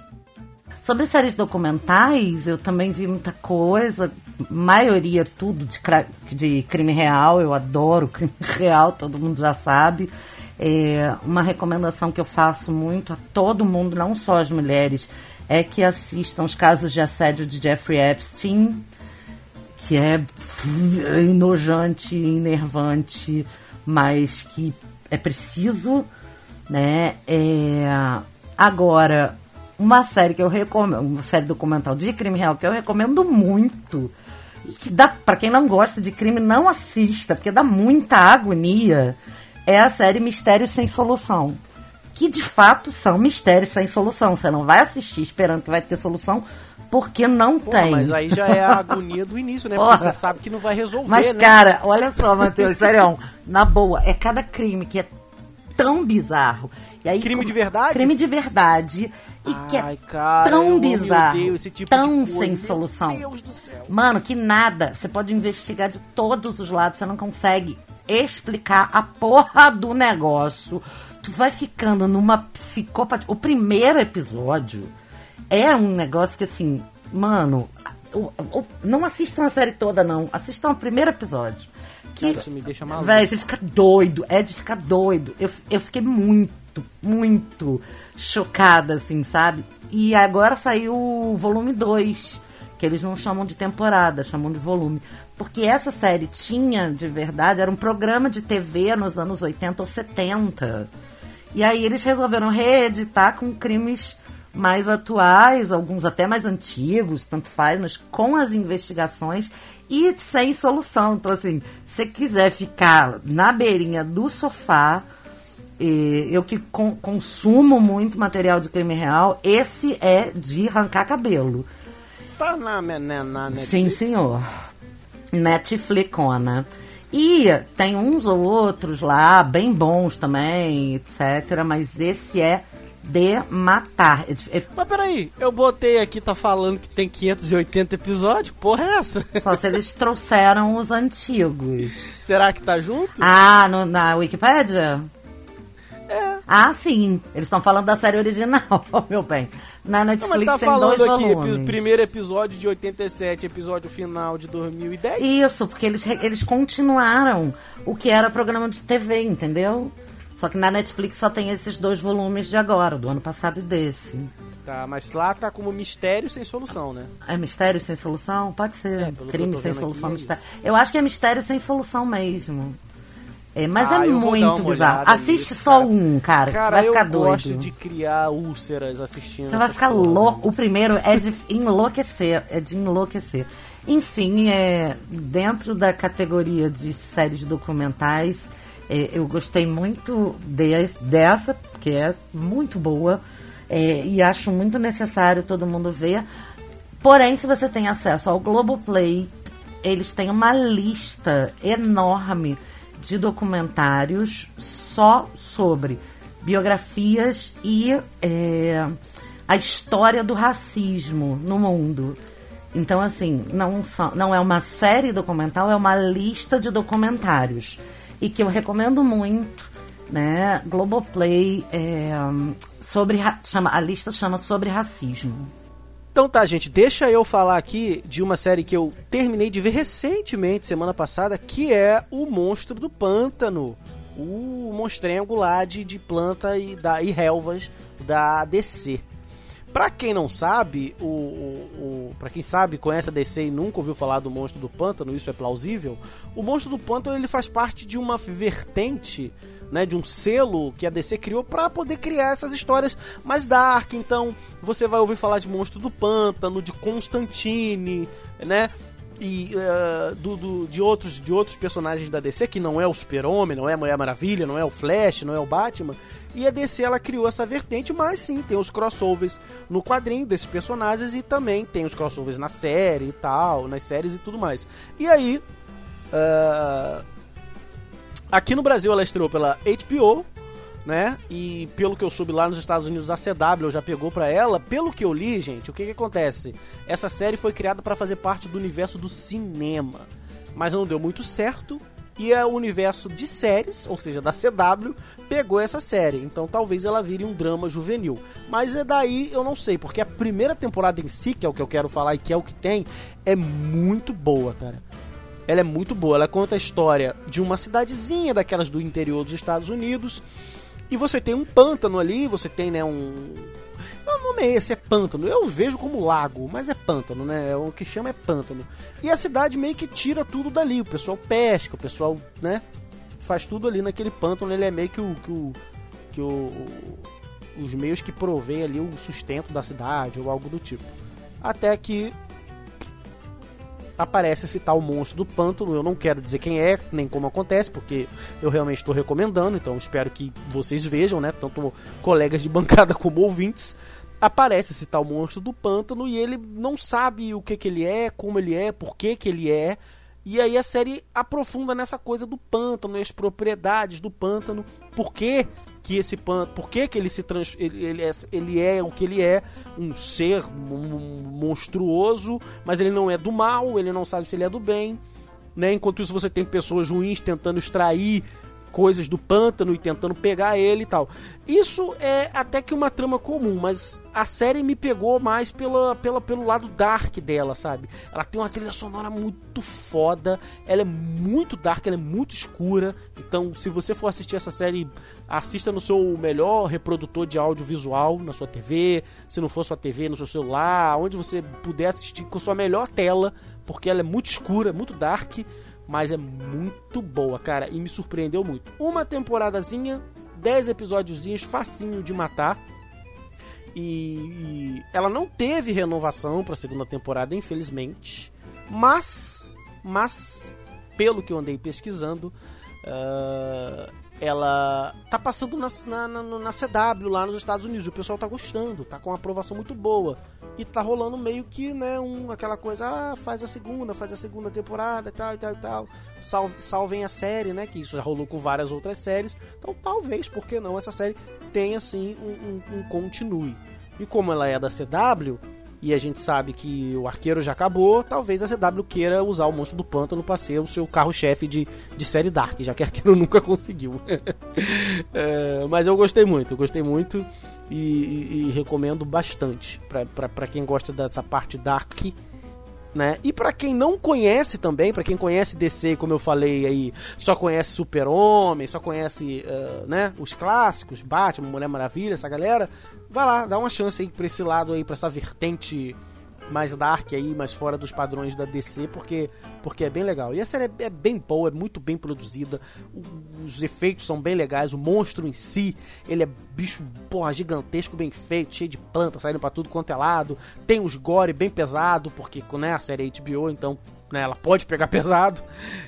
Speaker 2: Sobre séries documentais, eu também vi muita coisa, maioria tudo de, de crime real. Eu adoro crime real, todo mundo já sabe. É, uma recomendação que eu faço muito a todo mundo, não só as mulheres, é que assistam os casos de assédio de Jeffrey Epstein, que é enojante, enervante, mas que é preciso, né? É, agora, uma série que eu recomendo, uma série documental de crime real que eu recomendo muito, que dá para quem não gosta de crime não assista, porque dá muita agonia é a série Mistérios Sem Solução. Que de fato são mistérios sem solução. Você não vai assistir esperando que vai ter solução, porque não Porra, tem.
Speaker 4: Mas aí já é a agonia do início, né? Porra. Porque você sabe que não vai resolver.
Speaker 2: Mas,
Speaker 4: né?
Speaker 2: cara, olha só, Matheus, sério, na boa, é cada crime que é tão bizarro. E aí,
Speaker 4: crime de verdade?
Speaker 2: Crime de verdade. E Ai, que é cara, tão bizarro, Deus, tipo tão de sem solução. Mano, que nada. Você pode investigar de todos os lados, você não consegue explicar a porra do negócio. Tu vai ficando numa psicopatia. O primeiro episódio é um negócio que, assim, mano, o, o, não assistam a série toda, não. Assistam o primeiro episódio. Que,
Speaker 4: Isso me deixa maluco.
Speaker 2: Véi, você fica doido. É de ficar doido. Eu, eu fiquei muito, muito chocada, assim, sabe? E agora saiu o volume 2, que eles não chamam de temporada, chamam de volume. Porque essa série tinha, de verdade, era um programa de TV nos anos 80 ou 70. E aí eles resolveram reeditar com crimes mais atuais, alguns até mais antigos, tanto faz, mas com as investigações e sem solução. Então, assim, se quiser ficar na beirinha do sofá, eu que consumo muito material de crime real, esse é de arrancar cabelo.
Speaker 4: Tá na, na, na
Speaker 2: Netflix? Sim, senhor. Netflixona. E tem uns ou outros lá, bem bons também, etc. Mas esse é de matar. É, é,
Speaker 4: Mas peraí, eu botei aqui, tá falando que tem 580 episódios? Porra é essa?
Speaker 2: só se eles trouxeram os antigos.
Speaker 4: Será que tá junto?
Speaker 2: Ah, no- na Wikipédia?
Speaker 4: É.
Speaker 2: Ah, sim. Eles estão falando da série original, meu bem. Na
Speaker 4: Não,
Speaker 2: Netflix
Speaker 4: tá
Speaker 2: tem dois
Speaker 4: aqui,
Speaker 2: volumes.
Speaker 4: primeiro episódio de 87, episódio final de 2010.
Speaker 2: Isso, porque eles, eles continuaram o que era programa de TV, entendeu? Só que na Netflix só tem esses dois volumes de agora, do ano passado e desse.
Speaker 4: Tá, mas lá tá como mistério sem solução, né?
Speaker 2: É mistério sem solução? Pode ser.
Speaker 4: É,
Speaker 2: Crime sem solução,
Speaker 4: é
Speaker 2: mistério. Eu acho que é mistério sem solução mesmo. É, mas
Speaker 4: Ah,
Speaker 2: é
Speaker 4: eu vou dar
Speaker 2: muito bizarro. Assiste
Speaker 4: nisso,
Speaker 2: só
Speaker 4: cara.
Speaker 2: um, cara, que
Speaker 4: Cara,
Speaker 2: você vai ficar
Speaker 4: eu
Speaker 2: doido.
Speaker 4: gosto de criar úlceras assistindo.
Speaker 2: Você vai ficar louco. O primeiro é de enlouquecer. É de enlouquecer. Enfim, é, dentro da categoria de séries documentais, é, eu gostei muito de- dessa, porque é muito boa. é, e acho muito necessário todo mundo ver. Porém, se você tem acesso ao Globoplay, eles têm uma lista enorme de documentários só sobre biografias e é, a história do racismo no mundo. Então, assim, não, são, não é uma série documental, é uma lista de documentários. E que eu recomendo muito, né? Globoplay, é, sobre, chama, a lista chama Sobre Racismo.
Speaker 4: Então tá, gente, deixa eu falar aqui de uma série que eu terminei de ver recentemente, semana passada, que é O Monstro do Pântano. O monstrengo lá de, de planta e, da, e relvas da DC. Pra quem não sabe, o, o, o, pra quem sabe, conhece a DC e nunca ouviu falar do Monstro do Pântano, isso é plausível. O Monstro do Pântano ele faz parte de uma vertente, né, de um selo que a DC criou pra poder criar essas histórias mais dark. Então, você vai ouvir falar de Monstro do Pântano, de Constantine, né? E eh, do, do- de, outros, de outros personagens da DC, que não é o Super-Homem, não é a Mulher Maravilha, não é o Flash, não é o Batman. E a DC ela criou essa vertente, mas sim, tem os crossovers no quadrinho desses personagens e também tem os crossovers na série e tal, nas séries e tudo mais. E aí, ah, aqui no Brasil ela estreou pela HBO, né? E pelo que eu soube lá nos Estados Unidos, a CW já pegou pra ela. Pelo que eu li, gente, o que que acontece? Essa série foi criada pra fazer parte do universo do cinema, mas não deu muito certo. E é o universo de séries, ou seja, da CW, pegou essa série. Então talvez ela vire um drama juvenil. Mas é daí eu não sei, porque a primeira temporada em si, que é o que eu quero falar e que é o que tem, é muito boa, cara. Ela é muito boa. Ela conta a história de uma cidadezinha daquelas do interior dos Estados Unidos. E você tem um pântano ali, você tem, né, um. O nome é esse, é pântano. Eu vejo como lago, mas é pântano, né? O que chama é pântano. E a cidade meio que tira tudo dali. O pessoal pesca, o pessoal, né? Faz tudo ali naquele pântano. Ele é meio que o. Que o, que o os meios que provém ali o sustento da cidade ou algo do tipo. Até que aparece esse tal monstro do pântano. Eu não quero dizer quem é, nem como acontece, porque eu realmente estou recomendando, então espero que vocês vejam, né? Tanto colegas de bancada como ouvintes. Aparece esse tal monstro do pântano e ele não sabe o que, que ele é, como ele é, por que, que ele é. E aí a série aprofunda nessa coisa do pântano, as propriedades do pântano, por que, que esse pântano, por que, que ele se trans, ele, ele, é, ele é o que ele é, um ser mon- monstruoso, mas ele não é do mal, ele não sabe se ele é do bem, né? Enquanto isso você tem pessoas ruins tentando extrair coisas do pântano e tentando pegar ele e tal. Isso é até que uma trama comum, mas a série me pegou mais pela, pela, pelo lado dark dela, sabe? Ela tem uma trilha sonora muito foda, ela é muito dark, ela é muito escura. Então, se você for assistir essa série, assista no seu melhor reprodutor de audiovisual, na sua TV, se não for sua TV, no seu celular, onde você puder assistir com sua melhor tela, porque ela é muito escura, muito dark mas é muito boa, cara, e me surpreendeu muito. Uma temporadazinha, 10 episódiozinhos, facinho de matar. E, e ela não teve renovação para segunda temporada, infelizmente. Mas, mas pelo que eu andei pesquisando, ah, ela tá passando na, na, na, na CW lá nos Estados Unidos. O pessoal tá gostando, tá com uma aprovação muito boa. E tá rolando meio que, né, um, aquela coisa, ah, faz a segunda, faz a segunda temporada e tal, e tal, e tal. Salve, salvem a série, né, que isso já rolou com várias outras séries. Então talvez, por que não, essa série tenha, assim, um, um, um continue. E como ela é da CW, e a gente sabe que o arqueiro já acabou, talvez a CW queira usar o Monstro do Pântano para ser o seu carro-chefe de, de série Dark, já que arqueiro nunca conseguiu. é, mas eu gostei muito, eu gostei muito e, e, e recomendo bastante para quem gosta dessa parte Dark né? E para quem não conhece também, para quem conhece DC, como eu falei aí, só conhece Super-Homem, só conhece, uh, né, os clássicos, Batman, Mulher Maravilha, essa galera, vai lá, dá uma chance aí pra esse lado aí, pra essa vertente mais dark aí, mais fora dos padrões da DC, porque, porque é bem legal. E a série é, é, bem boa, é muito bem produzida, os efeitos são bem legais, o monstro em si, ele é bicho, porra, gigantesco, bem feito, cheio de plantas saindo para tudo quanto é lado, tem os gore bem pesado, porque né, a série é HBO, então né? Ela pode pegar pesado.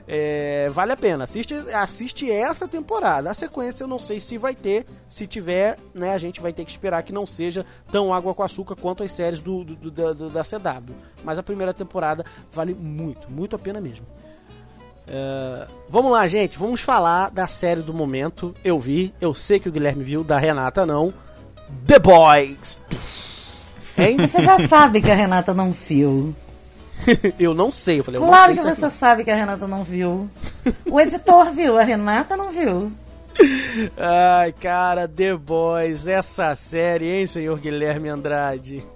Speaker 4: É, vale a pena. Assiste, assiste essa temporada. A sequência eu não sei se vai ter. Se tiver, né, a gente vai ter que esperar que não seja tão água com açúcar quanto as séries do, do, do, do da CW. Mas a primeira temporada vale muito, muito a pena mesmo. É, vamos lá, gente. Vamos falar da série do momento. Eu vi, eu sei que o Guilherme viu, da Renata não. The Boys.
Speaker 2: Hein? Você já sabe que a Renata não viu.
Speaker 4: eu não sei. Eu falei, eu
Speaker 2: claro
Speaker 4: que
Speaker 2: você sabe que a Renata não viu. O editor viu, a Renata não viu.
Speaker 4: Ai, cara, The Boys, essa série, hein, senhor Guilherme Andrade?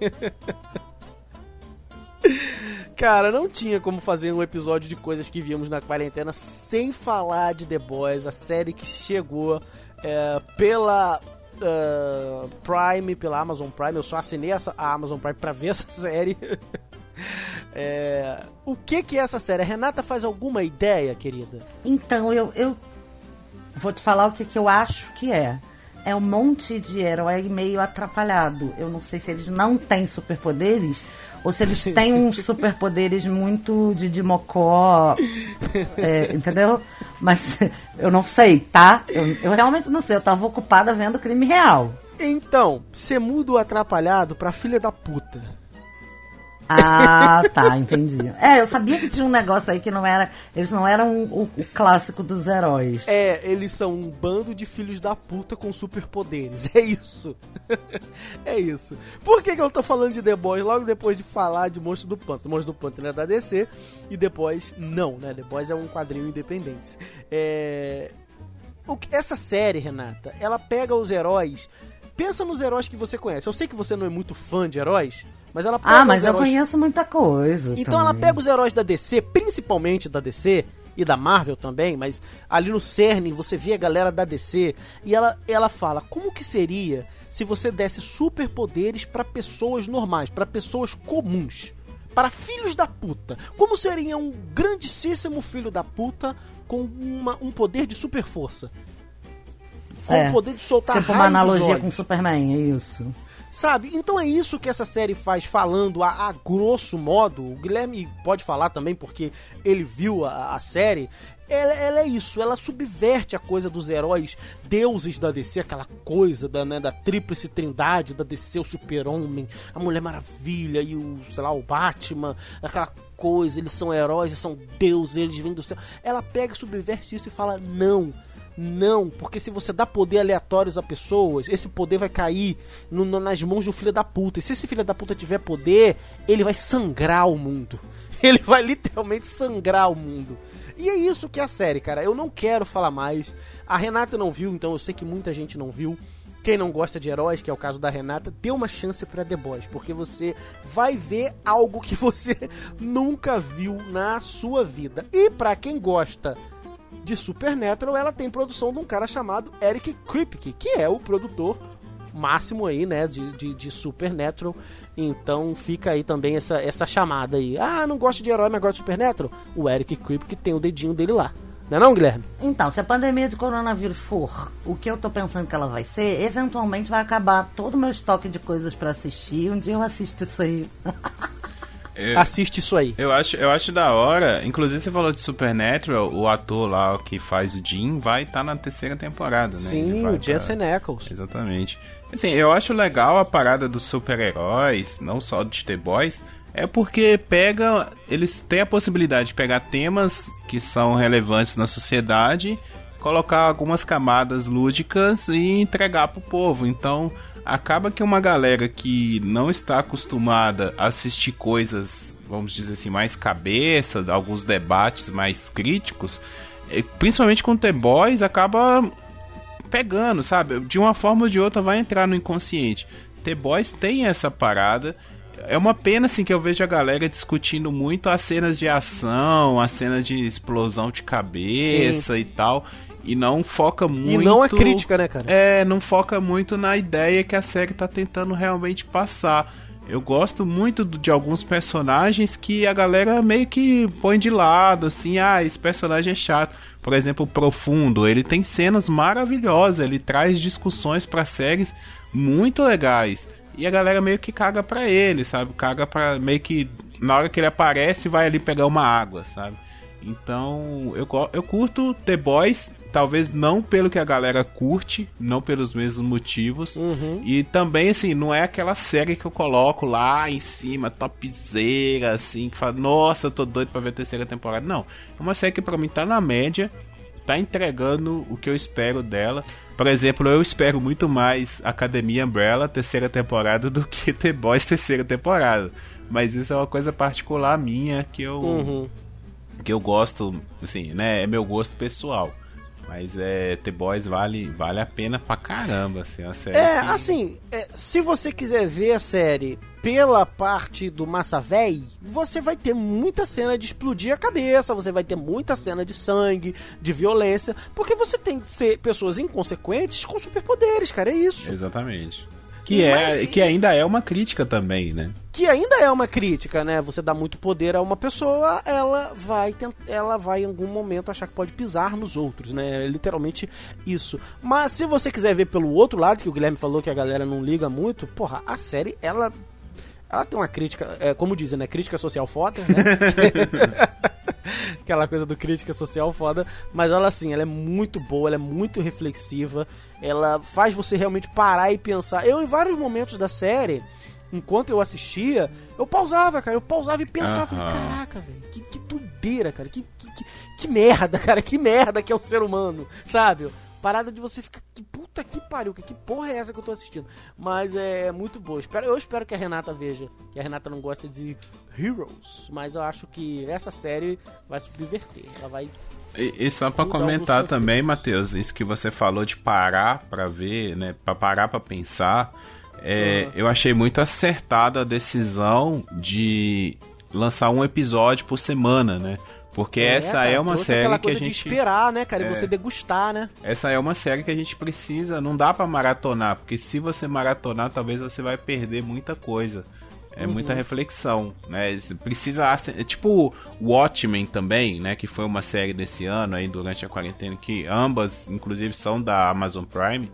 Speaker 4: Cara, não tinha como fazer um episódio de coisas que vimos na quarentena sem falar de The Boys, a série que chegou é, pela uh, Prime, pela Amazon Prime. Eu só assinei essa, a Amazon Prime pra ver essa série. É... O que que é essa série? A Renata faz alguma ideia, querida?
Speaker 2: Então, eu, eu vou te falar o que, que eu acho que é. É um monte de herói meio atrapalhado. Eu não sei se eles não têm superpoderes ou se eles têm uns superpoderes muito de Dimocó, é, entendeu? Mas eu não sei, tá? Eu, eu realmente não sei. Eu tava ocupada vendo crime real.
Speaker 4: Então, você muda o atrapalhado pra filha da puta.
Speaker 2: Ah, tá, entendi. É, eu sabia que tinha um negócio aí que não era. Eles não eram o, o, clássico dos heróis.
Speaker 4: É, eles são um bando de filhos da puta com superpoderes. É isso. é isso. Por que, que eu tô falando de The Boys logo depois de falar de Monstro do Pântano? Monstro do Pântano é da DC e depois não, né? The Boys é um quadrinho independente. É. O, essa série, Renata, ela pega os heróis. Pensa nos heróis que você conhece. Eu sei que você não é muito fã de heróis, mas ela
Speaker 2: Ah, mas eu conheço muita coisa.
Speaker 4: Então também. ela pega os heróis da DC, principalmente da DC, e da Marvel também, mas ali no cerne você vê a galera da DC e ela, ela fala como que seria se você desse superpoderes para pessoas normais, para pessoas comuns, para filhos da puta. Como seria um grandíssimo filho da puta com uma, um poder de super força?
Speaker 2: Com é, o poder de soltar Tipo uma analogia com Superman, é isso.
Speaker 4: Sabe? Então é isso que essa série faz, falando a, a grosso modo. O Guilherme pode falar também, porque ele viu a, a série. Ela, ela, é isso, ela subverte a coisa dos heróis deuses da DC, aquela coisa da, né, da tríplice trindade da DC, o super-homem, a Mulher Maravilha e o, sei lá, o Batman, aquela coisa, eles são heróis, eles são deuses, eles vêm do céu. Ela pega, subverte isso e fala, não, não, porque se você dá poder aleatórios a pessoas, esse poder vai cair no, nas mãos do filho da puta. E se esse filho da puta tiver poder, ele vai sangrar o mundo. Ele vai literalmente sangrar o mundo. E é isso que é a série, cara. Eu não quero falar mais. A Renata não viu, então eu sei que muita gente não viu. Quem não gosta de heróis, que é o caso da Renata, dê uma chance para The Boys, porque você vai ver algo que você nunca viu na sua vida. E para quem gosta de Supernatural, ela tem produção de um cara chamado Eric Kripke, que é o produtor máximo aí, né, de, de, de Supernatural. Então fica aí também essa, essa chamada aí. Ah, não gosto de herói, mas gosto de Supernatural? O Eric Kripke tem o dedinho dele lá. Não é não, Guilherme?
Speaker 2: Então, se a pandemia de coronavírus for o que eu tô pensando que ela vai ser, eventualmente vai acabar todo o meu estoque de coisas para assistir. Um dia eu assisto isso aí.
Speaker 3: Eu-
Speaker 4: assiste isso aí.
Speaker 3: Eu acho, eu acho da hora. Inclusive, você falou de Supernatural, o ator lá que faz o Jim vai estar na terceira temporada, né?
Speaker 4: Sim, o Jensen
Speaker 3: tá-
Speaker 4: Ackles.
Speaker 3: Exatamente. Assim, eu acho legal a parada dos super-heróis, não só de The Boys, é porque pega. Eles têm a possibilidade de pegar temas que são relevantes na sociedade, colocar algumas camadas lúdicas e entregar pro povo. Então, acaba que uma galera que não está acostumada a assistir coisas, vamos dizer assim, mais cabeça, alguns debates mais críticos, eh, principalmente com The Boys, acaba pegando, sabe? De uma forma ou de outra vai entrar no inconsciente. The Boys tem essa parada. É uma pena assim que eu vejo a galera discutindo muito as cenas de ação, as cenas de explosão de cabeça e tal, e não foca muito
Speaker 4: E não é crítica, né, cara?
Speaker 3: é, não foca muito na ideia que a série tá tentando realmente passar. Eu gosto muito de alguns personagens que a galera meio que põe de lado, assim, ah, esse personagem é chato. Por exemplo, o Profundo, ele tem cenas maravilhosas, ele traz discussões pra séries muito legais. E a galera meio que caga pra ele, sabe? Caga pra meio que na hora que ele aparece vai ali pegar uma água, sabe? Então, eu, eu curto The Boys, talvez não pelo que a galera curte, não pelos mesmos motivos.
Speaker 4: Uhum.
Speaker 3: E também, assim, não é aquela série que eu coloco lá em cima, topzera, assim, que fala, nossa, tô doido pra ver a terceira temporada. Não, é uma série que pra mim tá na média, tá entregando o que eu espero dela. Por exemplo, eu espero muito mais Academia Umbrella, terceira temporada, do que The Boys, terceira temporada. Mas isso é uma coisa particular minha que eu
Speaker 4: Uhum.
Speaker 3: que eu gosto, assim, né? É meu gosto pessoal. Mas é The Boys vale, vale a pena pra caramba, assim, a série.
Speaker 4: É,
Speaker 3: que-
Speaker 4: assim, é, se você quiser ver a série pela parte do Massa Véi, você vai ter muita cena de explodir a cabeça, você vai ter muita cena de sangue, de violência, porque você tem que ser pessoas inconsequentes com superpoderes, cara, é isso.
Speaker 3: Exatamente. Que, é,
Speaker 4: Mas-
Speaker 3: que ainda é uma crítica também, né?
Speaker 4: Que ainda é uma crítica, né? Você dá muito poder a uma pessoa, ela vai ela vai em algum momento achar que pode pisar nos outros, né? É literalmente isso. Mas se você quiser ver pelo outro lado, que o Guilherme falou que a galera não liga muito, porra, a série, ela ela tem uma crítica, é, como dizem, né? Crítica social foda, né? Aquela coisa do crítica social foda. Mas ela, assim, ela é muito boa, ela é muito reflexiva. Ela faz você realmente parar e pensar. Eu, em vários momentos da série, enquanto eu assistia, eu pausava, cara. Eu pausava e pensava. Falei, caraca, velho, que, que doideira, cara. Que, que, que, que merda, cara. Que merda que é o ser humano, sabe? Parada de você ficar. Que puta que pariu, que, que porra é essa que eu tô assistindo? Mas é muito boa. Espero, eu espero que a Renata veja. Que a Renata não gosta de Heroes. Mas eu acho que essa série vai subverter. Ela vai.
Speaker 3: E, e só pra
Speaker 4: Mudar
Speaker 3: comentar também. Matheus, isso que você falou de parar pra ver, né? Pra parar pra pensar. é,
Speaker 4: Uhum.
Speaker 3: Eu achei muito acertada a decisão de lançar um episódio por semana, né? Porque essa
Speaker 4: cara,
Speaker 3: é uma série
Speaker 4: aquela
Speaker 3: que a
Speaker 4: coisa de
Speaker 3: gente
Speaker 4: esperar, né, cara? E
Speaker 3: É.
Speaker 4: você degustar, né?
Speaker 3: Essa é uma série que a gente precisa, não dá pra maratonar, porque se você maratonar, talvez você vai perder muita coisa. É muita reflexão, né? Precisa, é tipo Watchmen também, né, que foi uma série desse ano aí durante a quarentena que ambas, inclusive, são da Amazon Prime.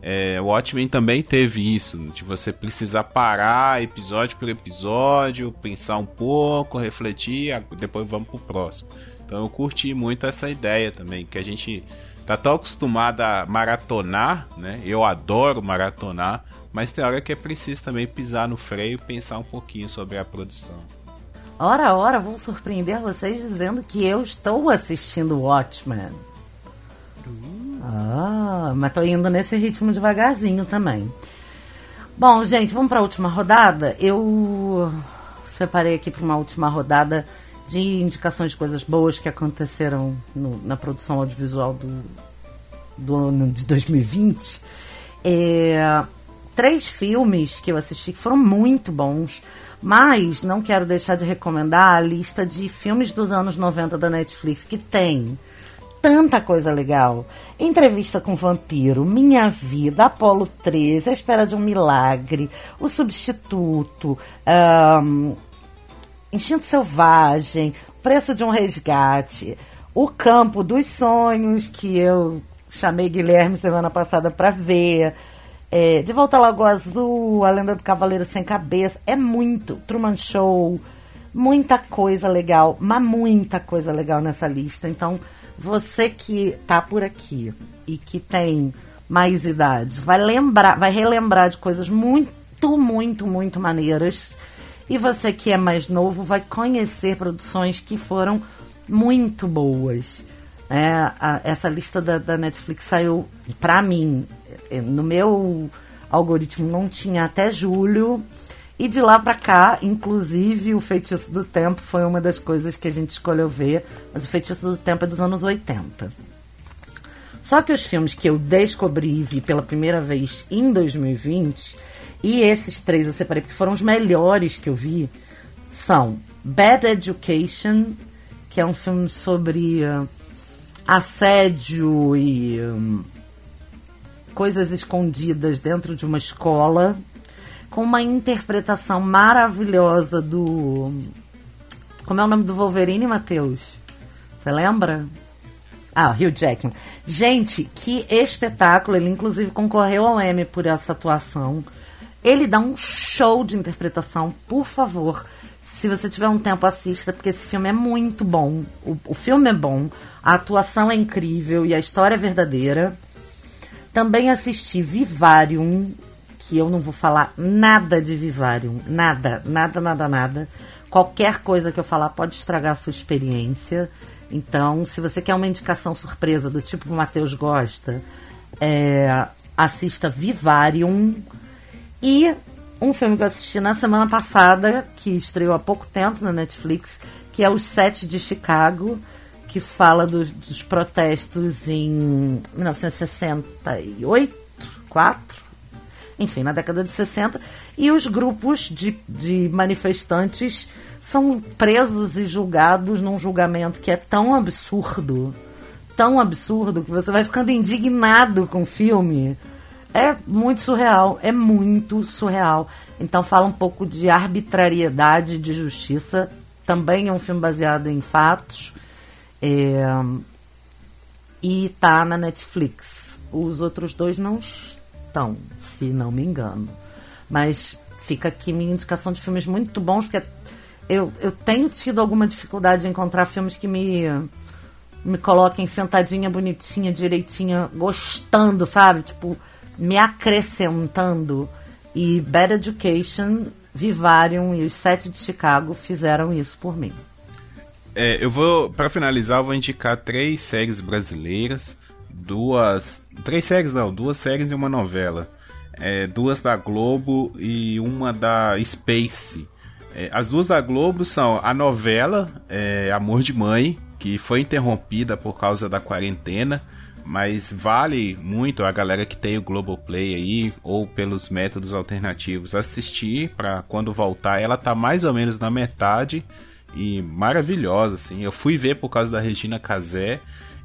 Speaker 3: É, Watchmen também teve isso, de você precisar parar episódio por episódio, pensar um pouco, refletir, depois vamos pro próximo. Então eu curti muito essa ideia também, que a gente tá tão acostumado a maratonar, né? Eu adoro maratonar, mas tem hora que é preciso também pisar no freio e pensar um pouquinho sobre a produção.
Speaker 2: Ora, ora, vou surpreender vocês dizendo que eu estou assistindo Watchmen. Ah, mas tô indo nesse ritmo devagarzinho também. Bom, gente, vamos para a última rodada. Eu separei aqui para uma última rodada de indicações de coisas boas que aconteceram no- na produção audiovisual do, do ano de 2020. É, três filmes que eu assisti que foram muito bons, mas não quero deixar de recomendar a lista de filmes dos anos 90 da Netflix que tem tanta coisa legal. Entrevista com Vampiro, Minha Vida, Apolo 13, A Espera de um Milagre, O Substituto, ahn, Instinto Selvagem, Preço de um Resgate, O Campo dos Sonhos, que eu chamei Guilherme semana passada para ver, é, De Volta à Lagoa Azul, A Lenda do Cavaleiro Sem Cabeça, é muito. Truman Show, muita coisa legal, mas muita coisa legal nessa lista. Então, você que tá por aqui e que tem mais idade, vai lembrar, vai relembrar de coisas muito, muito, muito maneiras. E você que é mais novo vai conhecer produções que foram muito boas. É, a, essa lista da, da Netflix saiu para mim. É, no meu algoritmo não tinha até julho. E de lá para cá, inclusive, o Feitiço do Tempo foi uma das coisas que a gente escolheu ver. Mas o Feitiço do Tempo é dos anos 80. Só que os filmes que eu descobri e vi pela primeira vez em 2020, e esses três eu separei porque foram os melhores que eu vi, são Bad Education, que é um filme sobre uh, assédio e um, coisas escondidas dentro de uma escola com uma interpretação maravilhosa do. Como é o nome do Wolverine, Matheus? Você lembra? Ah, Hugh Jackman. Gente, que espetáculo! Ele, inclusive, concorreu ao Emmy por essa atuação. Ele dá um show de interpretação, por favor. Se você tiver um tempo, assista, porque esse filme é muito bom. O, o filme é bom, a atuação é incrível e a história é verdadeira. Também assisti Vivarium, que eu não vou falar nada de Vivarium. Nada, nada, nada, nada. Qualquer coisa que eu falar pode estragar a sua experiência. Então, se você quer uma indicação surpresa do tipo que o Matheus gosta, é, assista Vivarium. E um filme que eu assisti na semana passada, que estreou há pouco tempo na Netflix, que é Os Sete de Chicago, que fala dos, dos protestos em 1968, 4, enfim, na década de 60, e os grupos de, de manifestantes são presos e julgados num julgamento que é tão absurdo, tão absurdo, que você vai ficando indignado com o filme. É muito surreal, é muito surreal. Então fala um pouco de arbitrariedade, de justiça. Também é um filme baseado em fatos. É, e tá na Netflix. Os outros dois não estão, se não me engano. Mas fica aqui minha indicação de filmes muito bons, porque eu, eu tenho tido alguma dificuldade em encontrar filmes que me, me coloquem sentadinha, bonitinha, direitinha, gostando, sabe? Tipo, me acrescentando. E Bad Education, Vivarium e os Sete de Chicago fizeram isso por mim.
Speaker 3: É, eu vou, para finalizar, eu vou indicar três séries brasileiras, duas, três séries não, duas séries e uma novela, é, duas da Globo e uma da Space. É, as duas da Globo são a novela é, Amor de Mãe, que foi interrompida por causa da quarentena, mas vale muito a galera que tem o Globoplay aí ou pelos métodos alternativos assistir para quando voltar. Ela tá mais ou menos na metade e maravilhosa, assim. Eu fui ver por causa da Regina Casé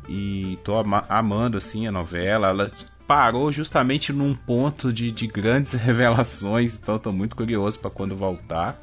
Speaker 3: e tô ama amando, assim, a novela. Ela parou justamente num ponto de, de grandes revelações, então tô muito curioso para quando voltar.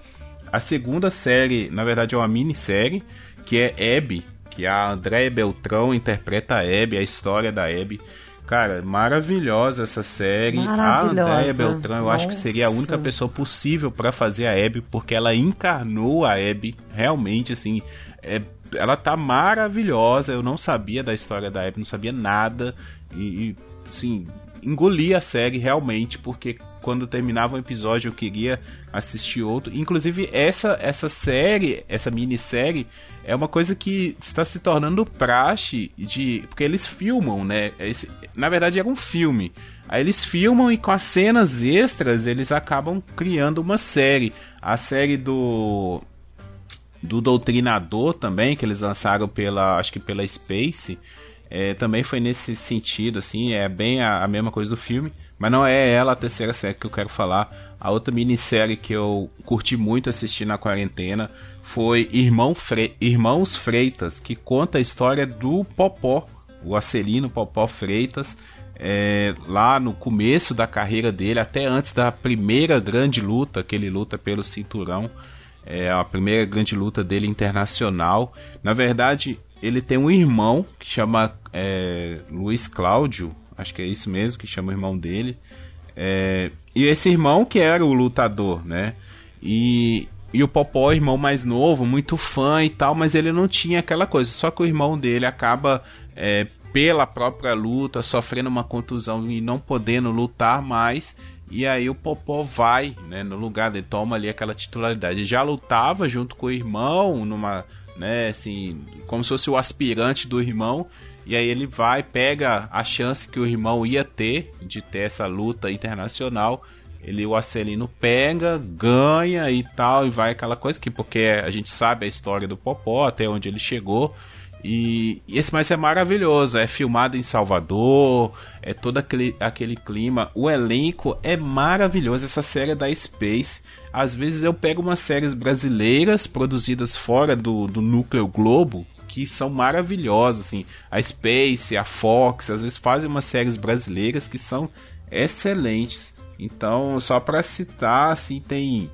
Speaker 3: A segunda série, na verdade, é uma minissérie, que é Abby, que a Andréia Beltrão interpreta a Abby, a história da Abby. Cara, maravilhosa essa série. Maravilhosa. A Andréia Beltrão, eu Nossa. acho que seria a única pessoa possível para fazer a Abby, porque ela encarnou a Abby realmente, assim. É, ela tá maravilhosa. Eu não sabia da história da Abby, não sabia nada. E, e assim, engoli a série realmente, porque quando terminava um episódio eu queria assistir outro. Inclusive, essa, essa série, essa minissérie, é uma coisa que está se tornando praxe de. Porque eles filmam, né? Esse, na verdade, era um filme. Aí eles filmam e com as cenas extras eles acabam criando uma série. A série do. Do Doutrinador também, que eles lançaram pela. Acho que pela Space. É, também foi nesse sentido, assim, é bem a, a, mesma coisa do filme, mas não é ela a terceira série que eu quero falar. A outra minissérie que eu curti muito assistir na quarentena foi Irmão Fre Irmãos Freitas, que conta a história do Popó, o Acelino Popó Freitas, é, lá no começo da carreira dele, até antes da primeira grande luta que ele luta pelo cinturão, é a primeira grande luta dele internacional. Na verdade, ele tem um irmão que chama é, Luiz Cláudio, acho que é isso mesmo que chama o irmão dele. É, e esse irmão que era o lutador, né? E e o Popó, irmão mais novo, muito fã e tal, mas ele não tinha aquela coisa. Só que o irmão dele acaba, é, pela própria luta, sofrendo uma contusão e não podendo lutar mais. E aí o Popó vai, né, no lugar dele, toma ali aquela titularidade. Ele já lutava junto com o irmão, numa, né, assim, como se fosse o aspirante do irmão. E aí ele vai, pega a chance que o irmão ia ter de ter essa luta internacional. Ele o Acelino pega, ganha e tal, e vai aquela coisa que porque a gente sabe a história do Popó, até onde ele chegou. E, e esse mais é maravilhoso, é filmado em Salvador, é todo aquele, aquele clima. O elenco é maravilhoso, essa série é da Space. Às vezes eu pego umas séries brasileiras produzidas fora do, do núcleo Globo, que são maravilhosas, assim. A Space, a Fox, às vezes fazem umas séries brasileiras que são excelentes. Então, só para citar, assim, tem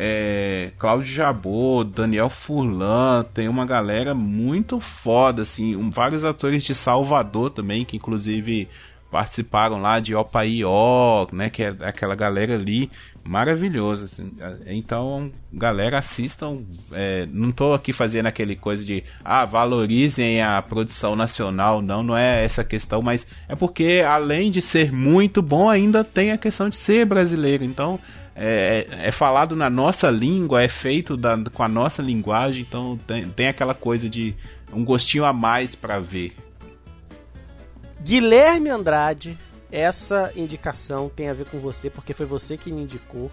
Speaker 3: é, Cláudio Jabô, Daniel Furlan, tem uma galera muito foda, assim, um, vários atores de Salvador também, que inclusive participaram lá de Opaió, né, que é aquela galera ali, maravilhoso, assim. então, galera, assistam, é, não tô aqui fazendo aquele coisa de, ah, valorizem a produção nacional, não, não é essa questão, mas é porque, além de ser muito bom, ainda tem a questão de ser brasileiro, então, é, é, é, falado na nossa língua, é feito da, com a nossa linguagem, então tem, tem aquela coisa de um gostinho a mais para ver.
Speaker 4: Guilherme Andrade, essa indicação tem a ver com você, porque foi você que me indicou.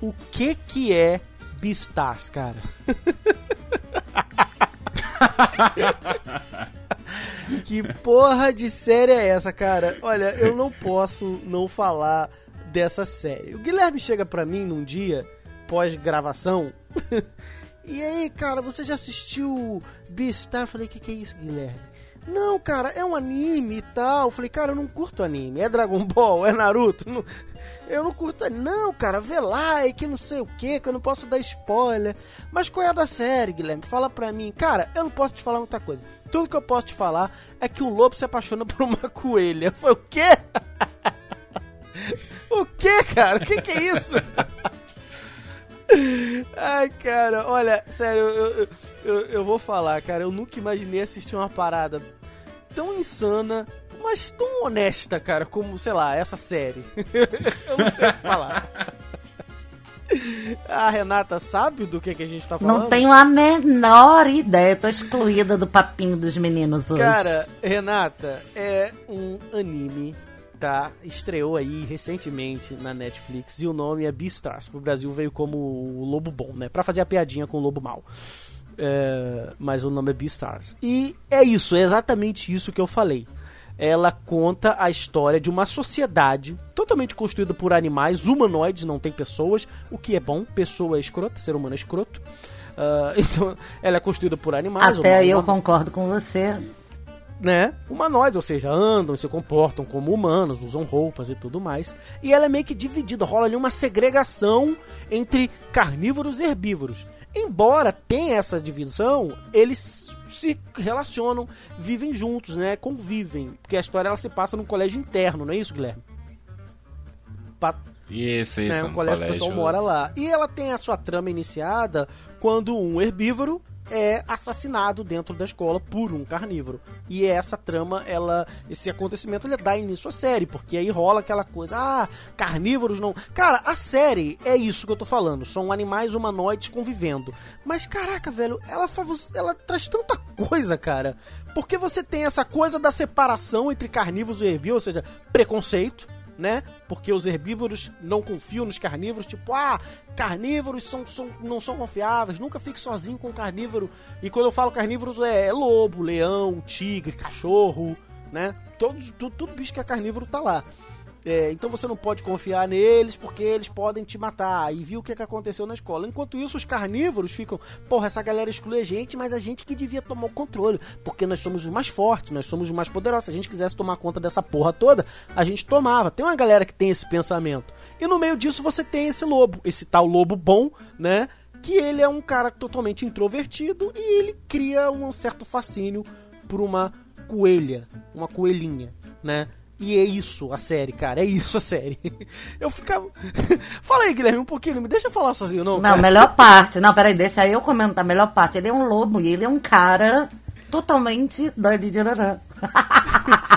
Speaker 4: O que que é Beastars, cara? que porra de série é essa, cara? Olha, eu não posso não falar dessa série. O Guilherme chega pra mim num dia, pós-gravação, e aí, cara, você já assistiu Beastar? Eu falei, o que, que é isso, Guilherme? Não, cara, é um anime e tal. Eu falei, cara, eu não curto anime. É Dragon Ball, é Naruto. Não... Eu não curto. Não, cara, vê lá e que não sei o que, que eu não posso dar spoiler. Mas qual é a da série, Guilherme? Fala pra mim. Cara, eu não posso te falar muita coisa. Tudo que eu posso te falar é que um lobo se apaixona por uma coelha. Foi o quê? O que, cara? O que, que é isso? Ai, cara, olha, sério, eu, eu, eu, vou falar, cara, eu nunca imaginei assistir uma parada tão insana, mas tão honesta, cara, como, sei lá, essa série. eu não sei o que falar. A Renata sabe do que, que a gente tá falando?
Speaker 2: Não tenho a menor ideia, tô excluída do papinho dos meninos hoje.
Speaker 4: Cara, Renata, é um anime tá, estreou aí recentemente na Netflix e o nome é Beastars. Pro Brasil veio como o Lobo Bom, né? Pra fazer a piadinha com o Lobo Mal. É, mas o nome é Beastars. E é isso, é exatamente isso que eu falei. Ela conta a história de uma sociedade totalmente construída por animais humanoides, não tem pessoas, o que é bom, pessoa é escrota, ser humano é escroto. Uh, então, ela é construída por animais.
Speaker 2: Até aí eu concordo com você
Speaker 4: né, humanoides, ou seja, andam, se comportam como humanos, usam roupas e tudo mais. E ela é meio que dividida, rola ali uma segregação entre carnívoros e herbívoros. Embora tenha essa divisão, eles se relacionam, vivem juntos, né, convivem, porque a história ela se passa num colégio interno, não é isso, Guilherme?
Speaker 3: Pa isso, isso.
Speaker 4: Né, um colégio, colégio o pessoal mora lá. E ela tem a sua trama iniciada quando um herbívoro é assassinado dentro da escola por um carnívoro. E essa trama, ela, esse acontecimento, ele dá início à série, porque aí rola aquela coisa, ah, carnívoros não. Cara, a série é isso que eu tô falando, são animais humanoides convivendo. Mas caraca, velho, ela, ela traz tanta coisa, cara. Porque você tem essa coisa da separação entre carnívoros e herbívoros, ou seja, preconceito né? Porque os herbívoros não confiam nos carnívoros, tipo, ah, carnívoros são, são, não são confiáveis, nunca fique sozinho com carnívoro. E quando eu falo carnívoros é, é lobo, leão, tigre, cachorro, né? Tudo, tudo bicho que é carnívoro tá lá. É, então você não pode confiar neles porque eles podem te matar. E viu o que, que aconteceu na escola. Enquanto isso, os carnívoros ficam, porra, essa galera exclui a gente, mas a gente que devia tomar o controle. Porque nós somos os mais fortes, nós somos os mais poderosos. Se a gente quisesse tomar conta dessa porra toda, a gente tomava. Tem uma galera que tem esse pensamento. E no meio disso você tem esse lobo, esse tal lobo bom, né? Que ele é um cara totalmente introvertido e ele cria um certo fascínio por uma coelha, uma coelhinha, né? E é isso a série, cara. É isso a série. Eu ficava. Fala aí, Guilherme, um pouquinho. Me deixa falar sozinho, não.
Speaker 2: Não,
Speaker 4: cara.
Speaker 2: melhor parte. Não, peraí, deixa eu comentar a melhor parte. Ele é um lobo e ele é um cara totalmente doido de.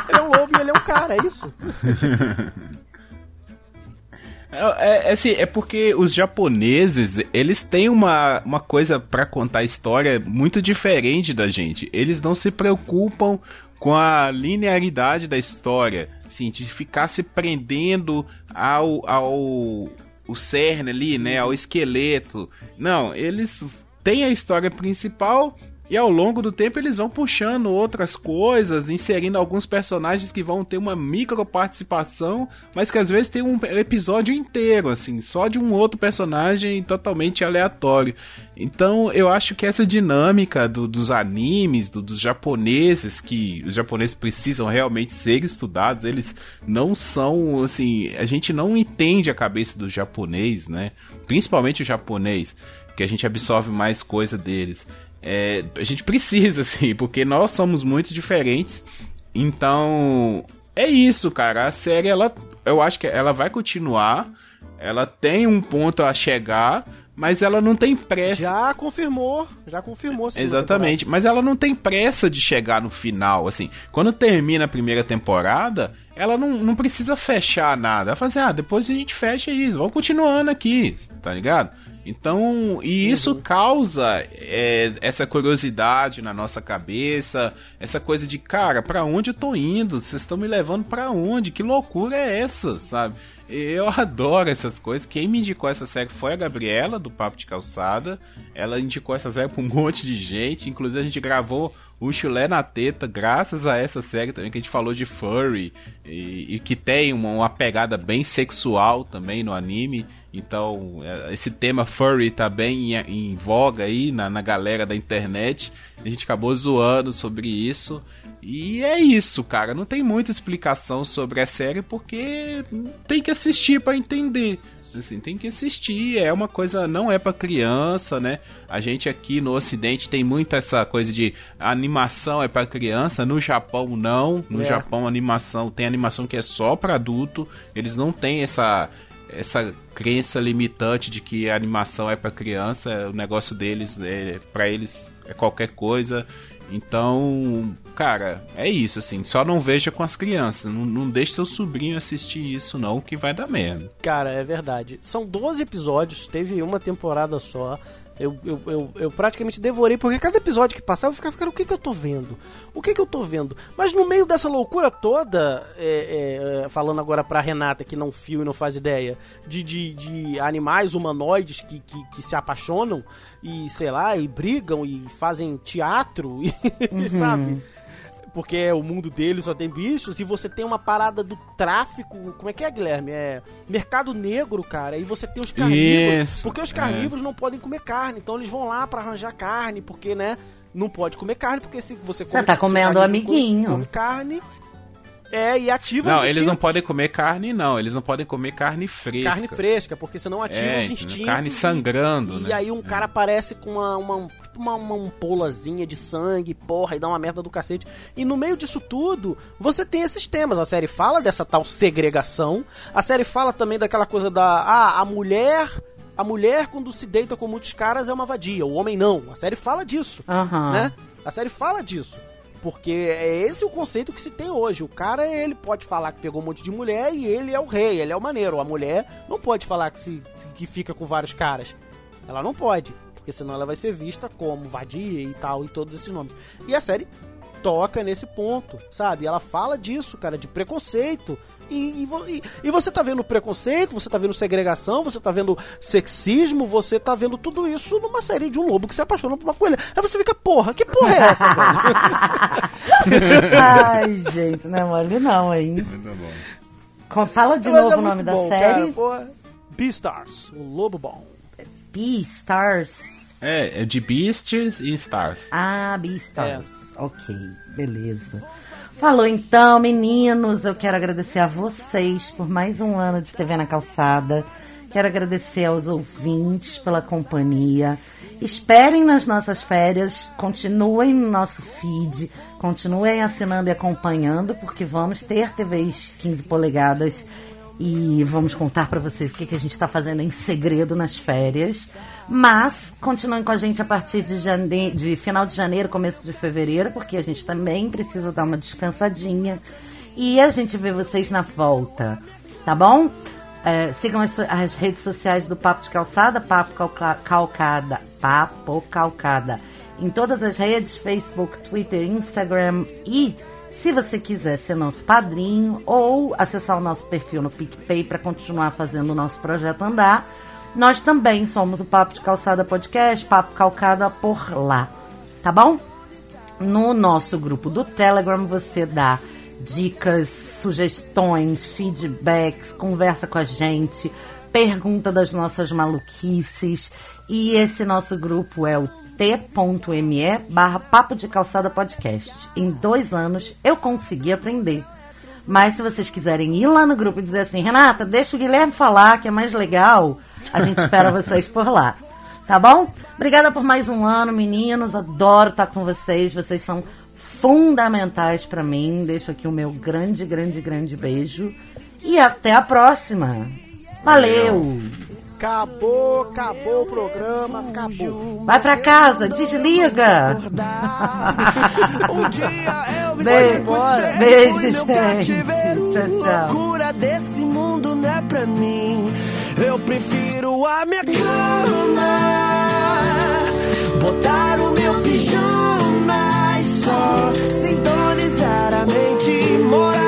Speaker 4: Ele é um lobo e ele é um cara, é isso.
Speaker 3: É, é, assim, é porque os japoneses, eles têm uma, uma coisa pra contar história muito diferente da gente. Eles não se preocupam com a linearidade da história, assim, de ficar se prendendo ao, ao o cerne ali, né, ao esqueleto. Não, eles têm a história principal e ao longo do tempo eles vão puxando outras coisas, inserindo alguns personagens que vão ter uma micro participação, mas que às vezes tem um episódio inteiro, assim, só de um outro personagem totalmente aleatório. Então eu acho que essa dinâmica do, dos animes, do, dos japoneses, que os japoneses precisam realmente ser estudados, eles não são, assim, a gente não entende a cabeça do japonês, né? Principalmente o japonês, que a gente absorve mais coisa deles é, a gente precisa, assim, porque nós somos muito diferentes. Então, é isso, cara. A série, ela, eu acho que ela vai continuar. Ela tem um ponto a chegar, mas ela não tem pressa.
Speaker 4: Já confirmou, já confirmou.
Speaker 3: Exatamente, temporada. mas ela não tem pressa de chegar no final, assim. Quando termina a primeira temporada, ela não, não precisa fechar nada. Ela fala assim, ah, depois a gente fecha isso, vamos continuando aqui, tá ligado? Então, e isso uhum. causa é, essa curiosidade na nossa cabeça, essa coisa de, cara, para onde eu tô indo? Vocês estão me levando para onde? Que loucura é essa, sabe? Eu adoro essas coisas. Quem me indicou essa série foi a Gabriela, do Papo de Calçada. Ela indicou essa série pra um monte de gente. Inclusive, a gente gravou o Chulé na Teta, graças a essa série também, que a gente falou de furry. E, e que tem uma, uma pegada bem sexual também no anime. Então, é, esse tema furry tá bem em, em voga aí na, na galera da internet. A gente acabou zoando sobre isso. E é isso, cara. Não tem muita explicação sobre a série porque tem que assistir para entender. Assim, tem que assistir, é uma coisa, não é para criança, né? A gente aqui no ocidente tem muito essa coisa de animação é para criança, no Japão não. No é. Japão animação tem animação que é só para adulto. Eles não têm essa essa crença limitante de que a animação é para criança, o negócio deles é para eles é qualquer coisa. Então, cara, é isso, assim. Só não veja com as crianças. Não, não deixe seu sobrinho assistir isso, não, que vai dar merda.
Speaker 4: Cara, é verdade. São 12 episódios, teve uma temporada só. Eu, eu, eu, eu, praticamente devorei, porque cada episódio que passava eu ficava, cara, o que que eu tô vendo? O que que eu tô vendo? Mas no meio dessa loucura toda, é, é, falando agora pra Renata, que não fio e não faz ideia, de, de, de animais humanoides que, que, que, se apaixonam e, sei lá, e brigam e fazem teatro, e, uhum. sabe? Porque o mundo dele só tem bichos, e você tem uma parada do tráfico, como é que é, Guilherme? É mercado negro, cara, e você tem os carnívoros, Isso, porque os é. carnívoros é. não podem comer carne, então eles vão lá para arranjar carne, porque, né, não pode comer carne, porque se você
Speaker 2: come... Você tá comendo amiguinho.
Speaker 4: Come carne, é, e ativa
Speaker 3: Não, eles não podem comer carne, não. Eles não podem comer carne fresca.
Speaker 4: Carne fresca, porque senão ativa é, os instintos.
Speaker 3: Carne sangrando,
Speaker 4: e,
Speaker 3: né?
Speaker 4: E aí um é. cara aparece com uma, uma, uma, uma ampolazinha de sangue, porra, e dá uma merda do cacete. E no meio disso tudo, você tem esses temas. A série fala dessa tal segregação. A série fala também daquela coisa da. Ah, a mulher a mulher, quando se deita com muitos caras, é uma vadia. O homem não. A série fala disso.
Speaker 2: Uhum.
Speaker 4: Né? A série fala disso. Porque é esse o conceito que se tem hoje. O cara, ele pode falar que pegou um monte de mulher e ele é o rei, ele é o maneiro. A mulher não pode falar que, se, que fica com vários caras. Ela não pode. Porque senão ela vai ser vista como vadia e tal, e todos esses nomes. E a série toca nesse ponto, sabe? Ela fala disso, cara, de preconceito. E, e, e, você tá vendo preconceito, você tá vendo segregação, você tá vendo sexismo, você tá vendo tudo isso numa série de um lobo que se apaixona por uma coelha. Aí você fica, porra, que porra é essa,
Speaker 2: velho? Ai, gente, não é mole não, hein? Muito bom. Fala de Mas novo é o nome da série.
Speaker 4: Beastars, o Lobo Bom.
Speaker 2: Beastars.
Speaker 3: É, é de Beasts e Stars.
Speaker 2: Ah, Beastars. É. Ok, beleza. Falou então, meninos. Eu quero agradecer a vocês por mais um ano de TV na Calçada. Quero agradecer aos ouvintes pela companhia. Esperem nas nossas férias, continuem no nosso feed, continuem assinando e acompanhando, porque vamos ter TVs 15 polegadas e vamos contar para vocês o que, que a gente está fazendo em segredo nas férias. Mas continuem com a gente a partir de, jane... de final de janeiro, começo de fevereiro, porque a gente também precisa dar uma descansadinha. E a gente vê vocês na volta, tá bom? É, sigam as, as, redes sociais do Papo de Calçada, Papo Calcada, Papo Calcada. Em todas as redes, Facebook, Twitter, Instagram e se você quiser ser nosso padrinho ou acessar o nosso perfil no PicPay para continuar fazendo o nosso projeto andar, nós também somos o Papo de Calçada Podcast, Papo Calcada por lá, tá bom? No nosso grupo do Telegram você dá dicas, sugestões, feedbacks, conversa com a gente, pergunta das nossas maluquices. E esse nosso grupo é o t.me barra Papo de Calçada Podcast. Em dois anos eu consegui aprender. Mas se vocês quiserem ir lá no grupo e dizer assim, Renata, deixa o Guilherme falar que é mais legal, a gente espera vocês por lá. Tá bom? Obrigada por mais um ano, meninos. Adoro estar com vocês. Vocês são fundamentais para mim. Deixo aqui o meu grande, grande, grande beijo. E até a próxima. Valeu!
Speaker 4: Acabou, acabou o programa, acabou.
Speaker 2: Vai pra casa, desliga.
Speaker 1: um dia eu me
Speaker 2: Beijo, beijo, gente. Tchau, tchau.
Speaker 1: Loucura desse mundo não é pra mim. Eu prefiro a minha cama, botar o meu pijama e só sintonizar a mente, morar